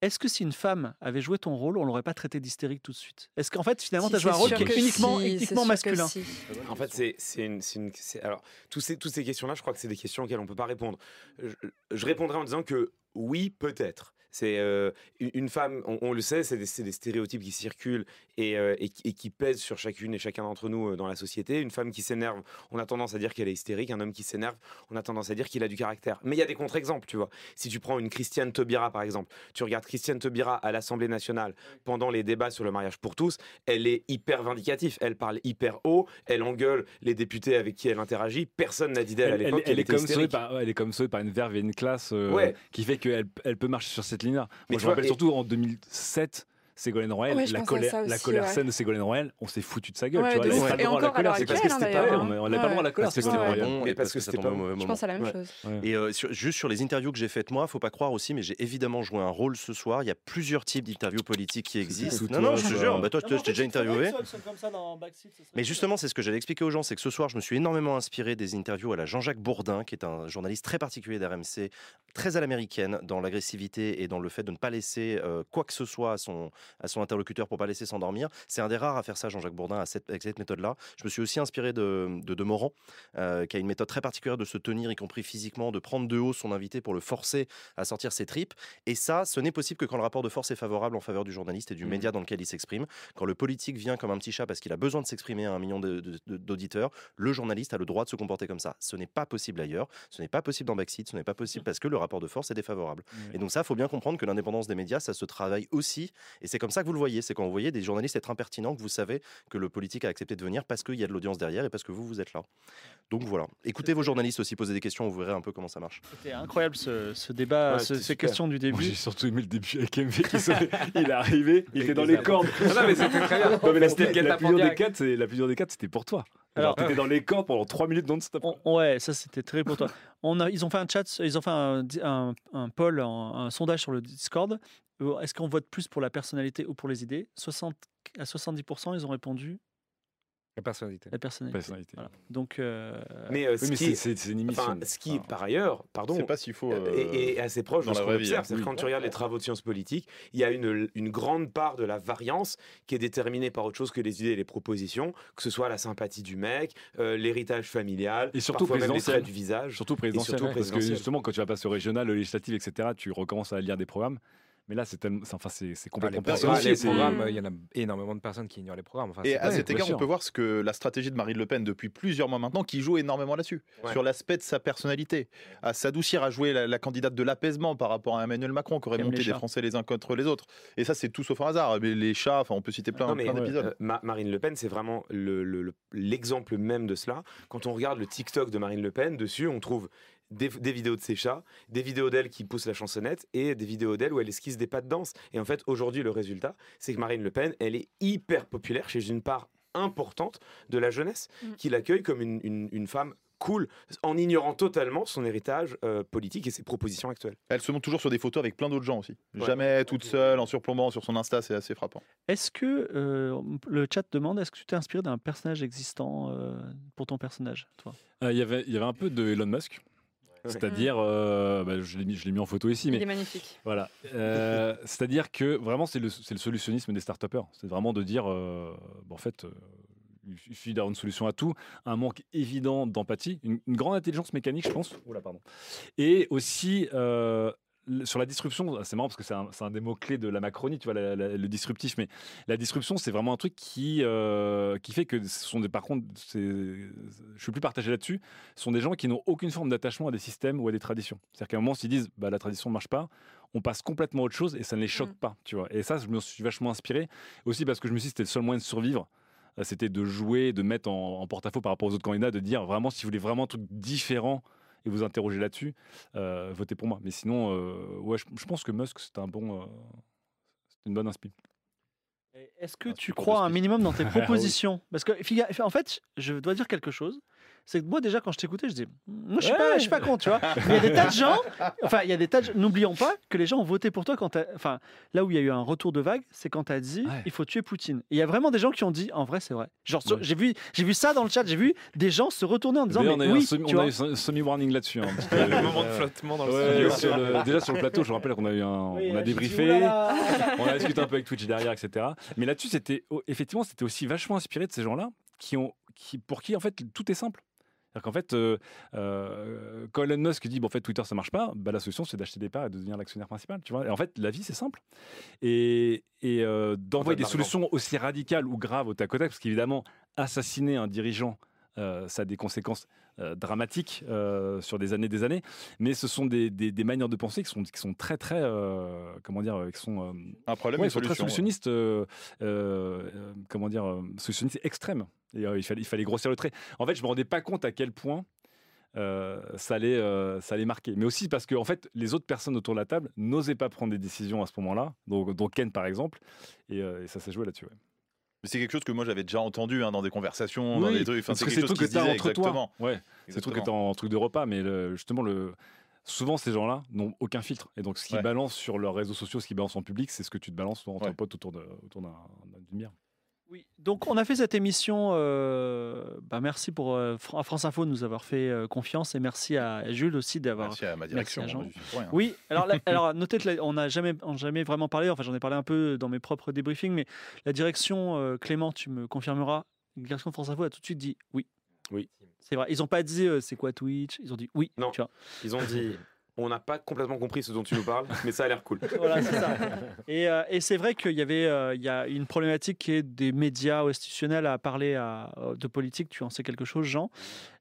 est-ce que si une femme avait joué ton rôle on l'aurait pas traité d'hystérique tout de suite? Est-ce qu'en fait finalement Si, tu as joué un rôle qui est que uniquement, si, uniquement masculin? si. En fait, c'est c'est une, c'est une- alors tous ces, toutes ces questions-là, je crois que c'est des questions auxquelles on peut pas répondre. Je, je répondrai en disant que oui, peut-être. C'est euh, une femme, on, on le sait, c'est des, stéréotypes qui circulent et, euh, et, qui- et qui pèsent sur chacune et chacun d'entre nous dans la société. Une femme qui s'énerve, on a tendance à dire qu'elle est hystérique. Un homme qui s'énerve, on a tendance à dire qu'il a du caractère. Mais il y a des contre-exemples, tu vois. Si tu prends une Christiane Taubira, par exemple, tu regardes Christiane Taubira à l'Assemblée nationale pendant les débats sur le mariage pour tous, elle est hyper vindicative. Elle parle hyper haut, elle engueule les députés avec qui elle interagit. Personne n'a dit d'elle à Elle, elle- l'époque elle est comme par, ouais, elle est comme sauvée par une verve et une classe euh, Ouais. qui fait qu'elle elle peut marcher sur cette ligne-là. Moi, je me rappelle surtout en 2007. Ségolène Royal, Ouais, la colère, la colère ouais. saine de Ségolène Royal, on s'est foutu de sa gueule. Ouais, tu vois, de elle ouf. avait pas le Et droit à la colère, c'est parce que c'était hein, pas on n'avait hein. pas le droit à la colère, Parce que Ségolène c'était Royal. et parce que c'était pas Je pense à la même chose. Et euh, juste sur les interviews que j'ai faites moi, faut pas croire aussi, mais j'ai évidemment joué un rôle ce soir. Il y a plusieurs types d'interviews politiques qui existent. Non, non, je te jure, bah, toi, je t'ai déjà interviewé. Mais justement, c'est ce que j'allais expliquer aux gens, c'est que ce soir, je me suis énormément inspiré des interviews à la Jean-Jacques Bourdin, qui est un journaliste très particulier d'RMC, très à l'américaine dans l'agressivité et dans le fait de ne pas laisser euh, quoi que ce soit à son, à son interlocuteur pour pas laisser s'endormir. C'est un des rares à faire ça, Jean-Jacques Bourdin, avec cette méthode-là. Je me suis aussi inspiré de, de, Morand, euh, qui a une méthode très particulière de se tenir, y compris physiquement, de prendre de haut son invité pour le forcer à sortir ses tripes. Et ça, ce n'est possible que quand le rapport de force est favorable en faveur du journaliste et du mmh. média dans lequel il s'exprime. Quand le politique vient comme un petit chat parce qu'il a besoin de s'exprimer à un million d'auditeurs, le journaliste a le droit de se comporter comme ça. Ce n'est pas possible ailleurs, ce n'est pas possible dans Backseat, ce n'est pas possible parce que le rapport de force est défavorable. Et donc ça, il faut bien comprendre que l'indépendance des médias, ça se travaille aussi. Et c'est comme ça que vous le voyez. C'est quand vous voyez des journalistes être impertinents que vous savez que le politique a accepté de venir parce qu'il y a de l'audience derrière et parce que vous, vous êtes là. Donc voilà. Écoutez vos journalistes aussi, poser des questions, vous verrez un peu comment ça marche. C'était incroyable ce, débat, ces questions du début. J'ai surtout aimé le début avec MV qui il est arrivé, il était dans les cordes. Non, mais c'était très bien. la, la, plus dure des quatre, la plus dure des quatre, c'était pour toi. Alors, t'étais dans les cordes pendant 3 minutes non-stop. Ouais, ça c'était très pour toi. On a, ils ont fait un chat, ils ont fait un, un, un poll, un, sondage sur le Discord. Euh, est-ce qu'on vote plus pour la personnalité ou pour les idées? 60, À 70%, ils ont répondu la personnalité. La personnalité. Donc, euh, mais, euh, c'est une émission. ce qui, par ailleurs, pardon, c'est pas s'il faut. et, assez proche de ce qu'on observe. Hein. Quand tu regardes les travaux de sciences politiques, il y a une, une, grande part de la variance qui est déterminée par autre chose que les idées et les propositions, que ce soit la sympathie du mec, l'héritage familial, et surtout même les traits du visage. Surtout présidentiel. Parce que justement, quand tu vas passer au régional, au législatif, etc., tu recommences à lire des programmes. Mais là, c'est enfin, c'est ah, complètement ah, les, programmes, il y en a énormément de personnes qui ignorent les programmes. et à cet égard, on peut voir ce que la stratégie de Marine Le Pen depuis plusieurs mois maintenant, qui joue énormément là-dessus, sur l'aspect de sa personnalité, à s'adoucir, à jouer la, candidate de l'apaisement par rapport à Emmanuel Macron, qui aurait monté des Français les uns contre les autres. Et ça, c'est tout sauf un hasard. Mais les chats, enfin, on peut citer plein, plein d'épisodes. Euh, Marine Le Pen, c'est vraiment l'exemple le, même de cela. Quand on regarde le TikTok de Marine Le Pen, dessus, on trouve des, vidéos de ses chats, des vidéos d'elle qui pousse la chansonnette et des vidéos d'elle où elle esquisse des pas de danse. Et en fait, aujourd'hui, le résultat, c'est que Marine Le Pen, elle est hyper populaire chez une part importante de la jeunesse mm. qui l'accueille comme une, femme cool, en ignorant totalement son héritage euh, politique et ses propositions actuelles. Elle se montre toujours sur des photos avec plein d'autres gens aussi. Jamais toute seule, en surplombant sur son Insta, c'est assez frappant. Est-ce que euh, le chat demande, est-ce que tu t'es inspiré d'un personnage existant euh, pour ton personnage, toi? Il y avait Elon Musk. C'est-à-dire, euh, bah, je l'ai mis, en photo ici, mais il est magnifique. Voilà, euh, c'est-à-dire que vraiment c'est le, solutionnisme des start C'est vraiment de dire, euh, en fait, il suffit d'avoir une solution à tout, un manque évident d'empathie, une, grande intelligence mécanique, je pense. pardon. Et aussi sur la disruption, c'est marrant parce que c'est un, des mots-clés de la Macronie, tu vois, le disruptif, mais la disruption, c'est vraiment un truc qui, euh, qui fait que ce sont des, par contre, je suis plus partagé là-dessus, ce sont des gens qui n'ont aucune forme d'attachement à des systèmes ou à des traditions. C'est-à-dire qu'à un moment, s'ils disent, bah, la tradition ne marche pas, on passe complètement à autre chose et ça ne les choque mm. pas, tu vois. Et ça, je me suis vachement inspiré, aussi parce que je me suis dit, c'était le seul moyen de survivre c'était de jouer, de mettre en, en porte-à-faux par rapport aux autres candidats, de dire vraiment, si vous voulez vraiment un truc différent et vous interroger là-dessus, euh, votez pour moi. Mais sinon, euh, ouais, je, pense que Musk, c'est un bon, euh, c'est une bonne inspiration. Est-ce que tu crois un minimum dans tes propositions? Parce que, en fait, je dois dire quelque chose c'est que moi déjà quand je t'écoutais, je dis, moi je suis pas, je suis pas con, tu vois. il y a des tas de gens, enfin il y a des tas de, n'oublions pas que les gens ont voté pour toi quand, enfin là où il y a eu un retour de vague, c'est quand tu as dit, il faut tuer Poutine. il y a vraiment des gens qui ont dit, en vrai c'est vrai. Genre j'ai vu, j'ai vu ça dans le chat, j'ai vu des gens se retourner en disant, mais, on oui, tu on a eu un semi-warning là-dessus. Hein, le moment de flottement dans le studio. déjà sur le plateau, je rappelle qu'on a eu un, on a débriefé, on a discuté un peu avec Twitch derrière, etc. Mais là-dessus, c'était effectivement, c'était aussi vachement inspiré de ces gens-là qui ont, qui, pour qui en fait tout est simple. C'est-à-dire qu'en fait, euh, euh, quand Elon Musk dit bon, en fait, Twitter ça marche pas, bah, la solution c'est d'acheter des parts et de devenir l'actionnaire principal. Tu vois et en fait, la vie c'est simple. Et, et euh, d'envoyer des solutions aussi radicales ou graves au tac au tac, parce qu'évidemment, assassiner un dirigeant, ça a des conséquences dramatiques sur des années des années. Mais ce sont des, des, manières de penser qui sont, qui sont très, très. comment dire Qui sont. un problème, ouais, sont très solutionnistes. comment dire Solutionnistes extrêmes. Et, il, fallait, il fallait grossir le trait. En fait, je me rendais pas compte à quel point euh, ça, allait, euh, ça allait marquer. Mais aussi parce que en fait, les autres personnes autour de la table n'osaient pas prendre des décisions à ce moment-là, donc, donc Ken par exemple, et, euh, ça s'est joué là-dessus. Mais c'est quelque chose que moi j'avais déjà entendu hein, dans des conversations, dans des trucs. Enfin, c'est quelque chose qui se disait entre exactement. Toi. Ouais, c'est truc que en truc de repas, mais justement le. Souvent, ces gens-là n'ont aucun filtre. Et donc, ce qu'ils balancent sur leurs réseaux sociaux, ce qu'ils balancent en public, c'est ce que tu te balances entre potes autour d'une autour bière. Oui, donc on a fait cette émission. Euh, bah merci pour euh, à France Info de nous avoir fait euh, confiance et merci à Jules aussi d'avoir. Merci à ma direction. merci à Jean. hein. Oui, alors, la- alors notez que la- on n'a jamais, on n'a jamais vraiment parlé. Enfin, j'en ai parlé un peu dans mes propres débriefings, mais la direction euh, Clément, tu me confirmeras. La direction de France Info a tout de suite dit oui. Oui. C'est vrai. Ils n'ont pas dit euh, c'est quoi Twitch. Ils ont dit oui. Non. Tu vois. Ils ont dit on n'a pas complètement compris ce dont tu nous parles, mais ça a l'air cool. Voilà, c'est ça. Et, euh, et c'est vrai qu'il y avait euh, il y a une problématique qui est des médias institutionnels à parler à- de politique. Tu en sais quelque chose, Jean?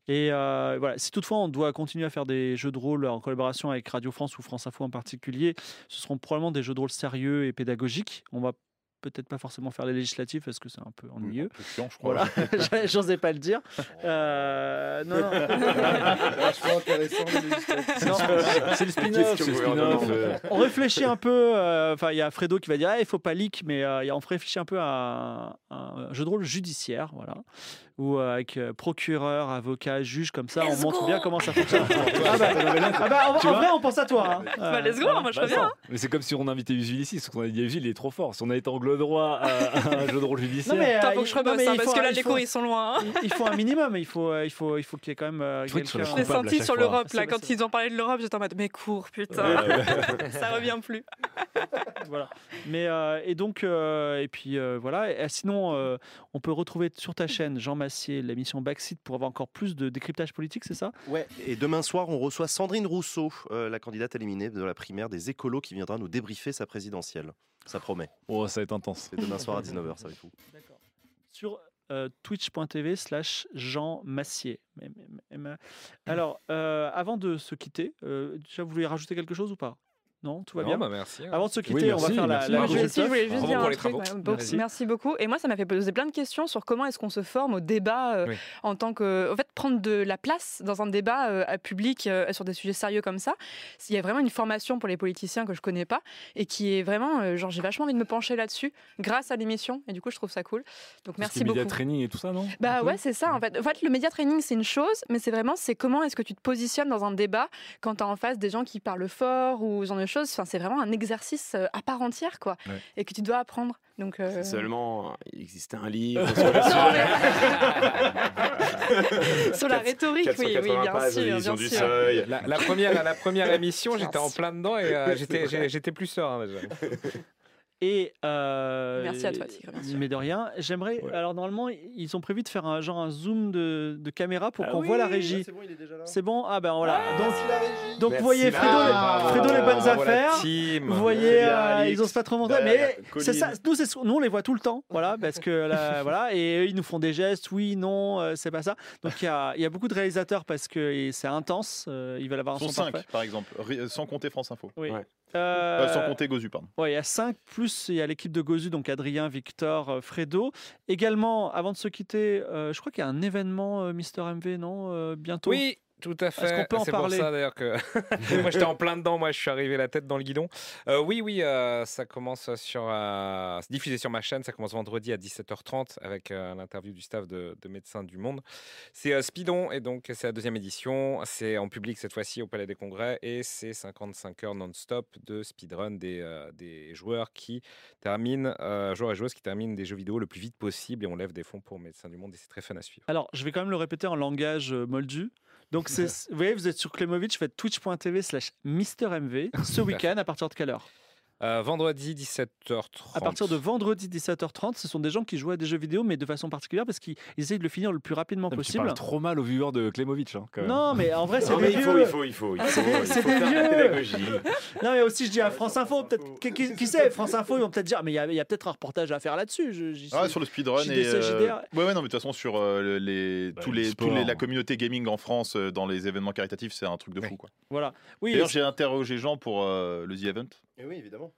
Et euh, voilà, si toutefois on doit continuer à faire des jeux de rôle en collaboration avec Radio France ou France Info en particulier, ce seront probablement des jeux de rôle sérieux et pédagogiques. On va peut-être pas forcément faire les législatives parce que c'est un peu ennuyeux. chiant, je crois. Voilà, j'osais pas le dire. Euh, non, non. Vachement intéressant, les législatives. Non. C'est le spin-off, spin-off. On réfléchit un peu. euh, Enfin, il y a Fredo qui va dire, ah, il faut pas leak, mais euh, on réfléchit un peu à un, un jeu de rôle judiciaire, voilà, où euh, avec euh, procureur, avocat, juge, comme ça, on montre bien comment ça fonctionne. ah bah, ah bah, en, Tu en vrai, on pense à toi. hein. Bah, Euh, let's go, voilà. moi je reviens. hein. Mais c'est comme si on invitait Usul ici, parce qu'on a dit Usul, il est trop fort. Si on a été angle droit à, à un jeu de rôle judiciaire. Non, mais, Attends, euh, faut que je rebosse, hein, parce que là les cours ils sont loin. hein. il- faut un minimum, il faut, euh, il faut, il faut qu'il y ait quand même. euh, Je l'ai senti sur fois. l'Europe là, quand ils ont parlé de l'Europe, j'étais en mode mais cours putain, ça revient plus. voilà. Mais euh, et donc euh, et puis euh, voilà. Sinon, euh, on peut retrouver sur ta chaîne Jean Massier l'émission Backseat pour avoir encore plus de décryptage politique, c'est ça? Ouais. Et demain soir, on reçoit Sandrine Rousseau, euh, la candidate éliminée de la primaire des écolos, qui viendra nous débriefer sa présidentielle. Ça promet. Oh, ça va être intense. C'est demain soir à 19h, ça va être fou. D'accord. Sur euh, twitch.tv slash Jean Massier. Alors, euh, avant de se quitter, euh, déjà, vous voulez rajouter quelque chose ou pas? Non, tout va Non, bien bah, merci, hein. Avant de se quitter, Oui, on va merci, faire la, merci. la si, je voulais juste dire un truc. ouais, beaucoup- Merci. merci. beaucoup. Et moi, ça m'a fait poser plein de questions sur comment est-ce qu'on se forme au débat euh, Oui. en tant que, en fait, prendre de la place dans un débat euh, à public euh, sur des sujets sérieux comme ça. Il y a vraiment une formation pour les politiciens que je connais pas et qui est vraiment, euh, genre, j'ai vachement envie de me pencher là-dessus grâce à l'émission. Et du coup, je trouve ça cool. Donc, merci Media beaucoup. training et tout ça, non? Bah ouais, c'est ça. En fait. en fait, le média training, c'est une chose, mais c'est vraiment c'est comment est-ce que tu te positionnes dans un débat quand tu as en face des gens qui parlent fort ou ce genre de choses. Enfin, c'est vraiment un exercice euh, à part entière, quoi, Ouais. et que tu dois apprendre. Donc, euh, Seulement, il existait un livre sur la rhétorique, oui, oui, 480 bien pages, sûr, l'édition bien du sûr. seuil. La, la première, la première émission, j'étais en plein dedans et euh, j'étais, plus serein déjà. Et euh, Merci à toi, Tigre, bien sûr. Mais de rien, j'aimerais. Ouais. Alors normalement, ils ont prévu de faire un genre un zoom de, de caméra pour Ah qu'on oui, voit la régie. C'est bon, il est déjà là. C'est bon? Ah ben voilà. donc, donc Merci, vous voyez Fredo, les, Fredo les bonnes affaires. Vous voyez, euh, ils osent pas trop montrer, derrière mais c'est ça. Nous, nous, on les voit tout le temps, voilà, parce que là, voilà, et eux, ils nous font des gestes, oui, non, euh, c'est pas ça. Donc il y a, y a beaucoup de réalisateurs parce que c'est intense. euh, ils veulent avoir un Ils sont son 5, parfait. par exemple, sans compter France Info. Oui. Ouais. Euh, Euh, sans compter Gozu, pardon. Ouais, il y a 5 plus il y a l'équipe de Gozu, donc Adrien, Victor, euh, Fredo. Également, avant de se quitter, euh, je crois qu'il y a un événement euh, Mister MV, non euh, Bientôt? Oui, tout à fait. Est-ce qu'on peut en C'est parler pour ça d'ailleurs que moi j'étais en plein dedans, moi je suis arrivé la tête dans le guidon. Euh, oui, oui, euh, ça commence sur, euh, c'est diffusé sur ma chaîne, ça commence vendredi à 17h30 avec euh, l'interview du staff de, de Médecins du Monde. C'est euh, Speedon et donc c'est la deuxième édition. C'est en public cette fois-ci au Palais des Congrès et c'est 55 heures non-stop de speedrun des, euh, des joueurs qui terminent, euh, joueurs et joueuses qui terminent des jeux vidéo le plus vite possible et on lève des fonds pour Médecins du Monde et c'est très fun à suivre. Alors, je vais quand même le répéter en langage moldu. Donc, c'est, vous voyez, vous êtes sur Clémovitch, faites twitch.tv slash MrMV ce week-end à partir de quelle heure? Euh, vendredi 17h30. À partir de vendredi 17h30, ce sont des gens qui jouent à des jeux vidéo, mais de façon particulière parce qu'ils essayent de le finir le plus rapidement Tu possible. parles trop mal aux viewers de Klemovic. Hein, quand même. Non, mais en vrai, c'est Non, des il faut, vieux. il faut, il faut, il faut, C'est des- c'est vieux. pédagogie. Non, mais aussi, je dis à France Info, peut-être, qui, qui- qui sait, France Info, ils vont peut-être dire, mais il y a, peut-être un reportage à faire là-dessus. Je, Ah, sur le speedrun et euh, JDR. ouais ouais non mais de toute façon sur euh, le- les Bah, tous le les sport. tous les la communauté gaming en France euh, dans les événements caritatifs c'est un truc de fou quoi. Voilà. Oui, D'ailleurs j'ai interrogé Jean pour euh, le The Event. Et oui, évidemment.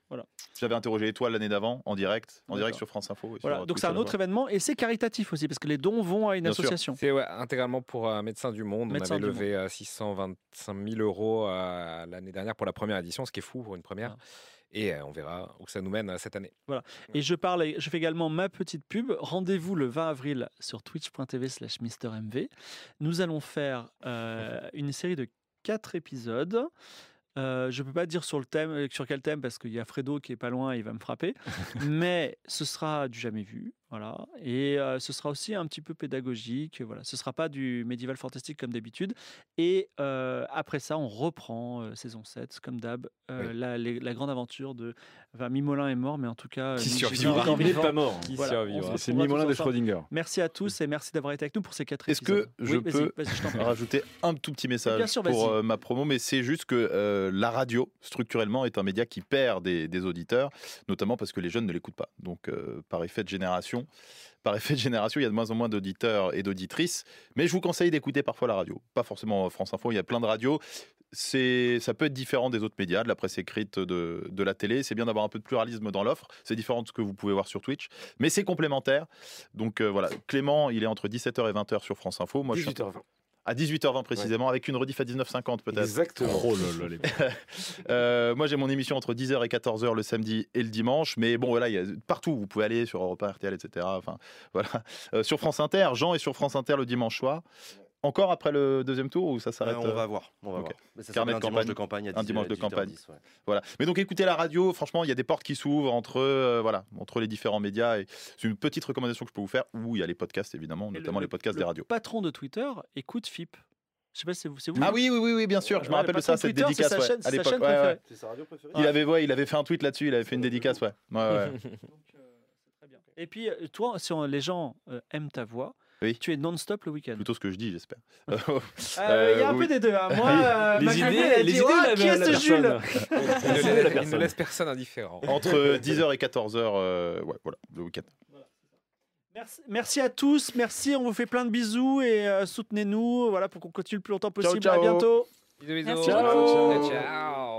J'avais interrogé Étoile l'année d'avant en direct en direct sur France Info. et voilà. sur Donc, c'est un autre événement et c'est caritatif aussi parce que les dons vont à une Bien association. C'est ouais, intégralement pour euh, Médecins du Monde. Médecins on avait levé euh, 625 000 euros euh, l'année dernière pour la première édition, ce qui est fou pour une première. Ah. Et euh, on verra où ça nous mène euh, cette année. Et je parle, je fais également ma petite pub. Rendez-vous le 20 avril sur twitch.tv slash MrMV. Nous allons faire euh, une série de quatre épisodes. Euh, je ne peux pas dire sur le thème, sur quel thème parce qu'il y a Fredo qui est pas loin, il va me frapper. Mais ce sera du jamais vu. Voilà. Et euh, ce sera aussi un petit peu pédagogique. Voilà. Ce ne sera pas du médiéval fantastique comme d'habitude. Et euh, après ça, on reprend euh, saison 7, comme d'hab, euh, la, grande aventure de. Enfin, Mimolin est mort, mais en tout cas. Qui survivra. Il n'est pas mort. Qui Voilà, survivra. C'est Mimolin de. Schrödinger. Merci à tous et merci d'avoir été avec nous pour ces quatre Est-ce épisodes. que je Oui, peux rajouter un tout petit message sûr, pour euh, ma promo, mais c'est juste que euh, la radio, structurellement, est un média qui perd des, des auditeurs, notamment parce que les jeunes ne l'écoutent pas. Donc, euh, par effet de génération, par effet de génération, il y a de moins en moins d'auditeurs et d'auditrices. Mais je vous conseille d'écouter parfois la radio. Pas forcément France Info, il y a plein de radios. C'est, ça peut être différent des autres médias, de la presse écrite, de, la télé. C'est bien d'avoir un peu de pluralisme dans l'offre. C'est différent de ce que vous pouvez voir sur Twitch, mais c'est complémentaire. Donc euh, voilà, Clément, il est entre 17h et 20h sur France Info. Moi, je suis 18h20. À 18h20 précisément, avec une rediff à 19h50 peut-être. Exactement. Oh là là, les Euh, moi, j'ai mon émission entre 10h et 14h le samedi et le dimanche. Mais bon, voilà, il y a partout. Vous pouvez aller sur Europa, RTL, etc. Enfin, voilà. Euh, sur France Inter, Jean est sur France Inter le dimanche soir. Encore après le deuxième tour ou ça s'arrête on euh, va voir. On va Ok. voir. Mais ça Carnet un dimanche campagne. de campagne à Un 10, dimanche de 18h10, campagne. ouais. Voilà. Mais donc écoutez la radio, franchement, il y a des portes qui s'ouvrent entre, euh, voilà, entre les différents médias. Et c'est une petite recommandation que je peux vous faire. Ou il y a les podcasts, évidemment, notamment le- les podcasts le des radios. patron de Twitter écoute FIP. Je sais pas si c'est vous. Ah oui, oui, oui, oui, bien sûr, je me rappelle le de ça, cette Twitter, c'est dédicace c'est sa chaîne ouais. C'est sa radio préférée Il avait, ouais, il avait fait un tweet là-dessus, il avait fait une dédicace, ouais. Et puis, euh, toi, si les gens euh, aiment ta voix, Oui. tu es non-stop le week-end. Plutôt ce que je dis, j'espère. Euh, Il y a un oui. peu des deux. hein. Moi, euh, Les ma idées- elle les dit, idées Oh, de la- qui est la ce Jules. Il ne laisse- personne indifférent. Entre 10h et 14h, euh, ouais, voilà, le week-end. Merci, merci à tous, merci, on vous fait plein de bisous et euh, soutenez-nous voilà, pour qu'on continue le plus longtemps possible. ciao. À bientôt. Bisous, bisous. Merci. Ciao.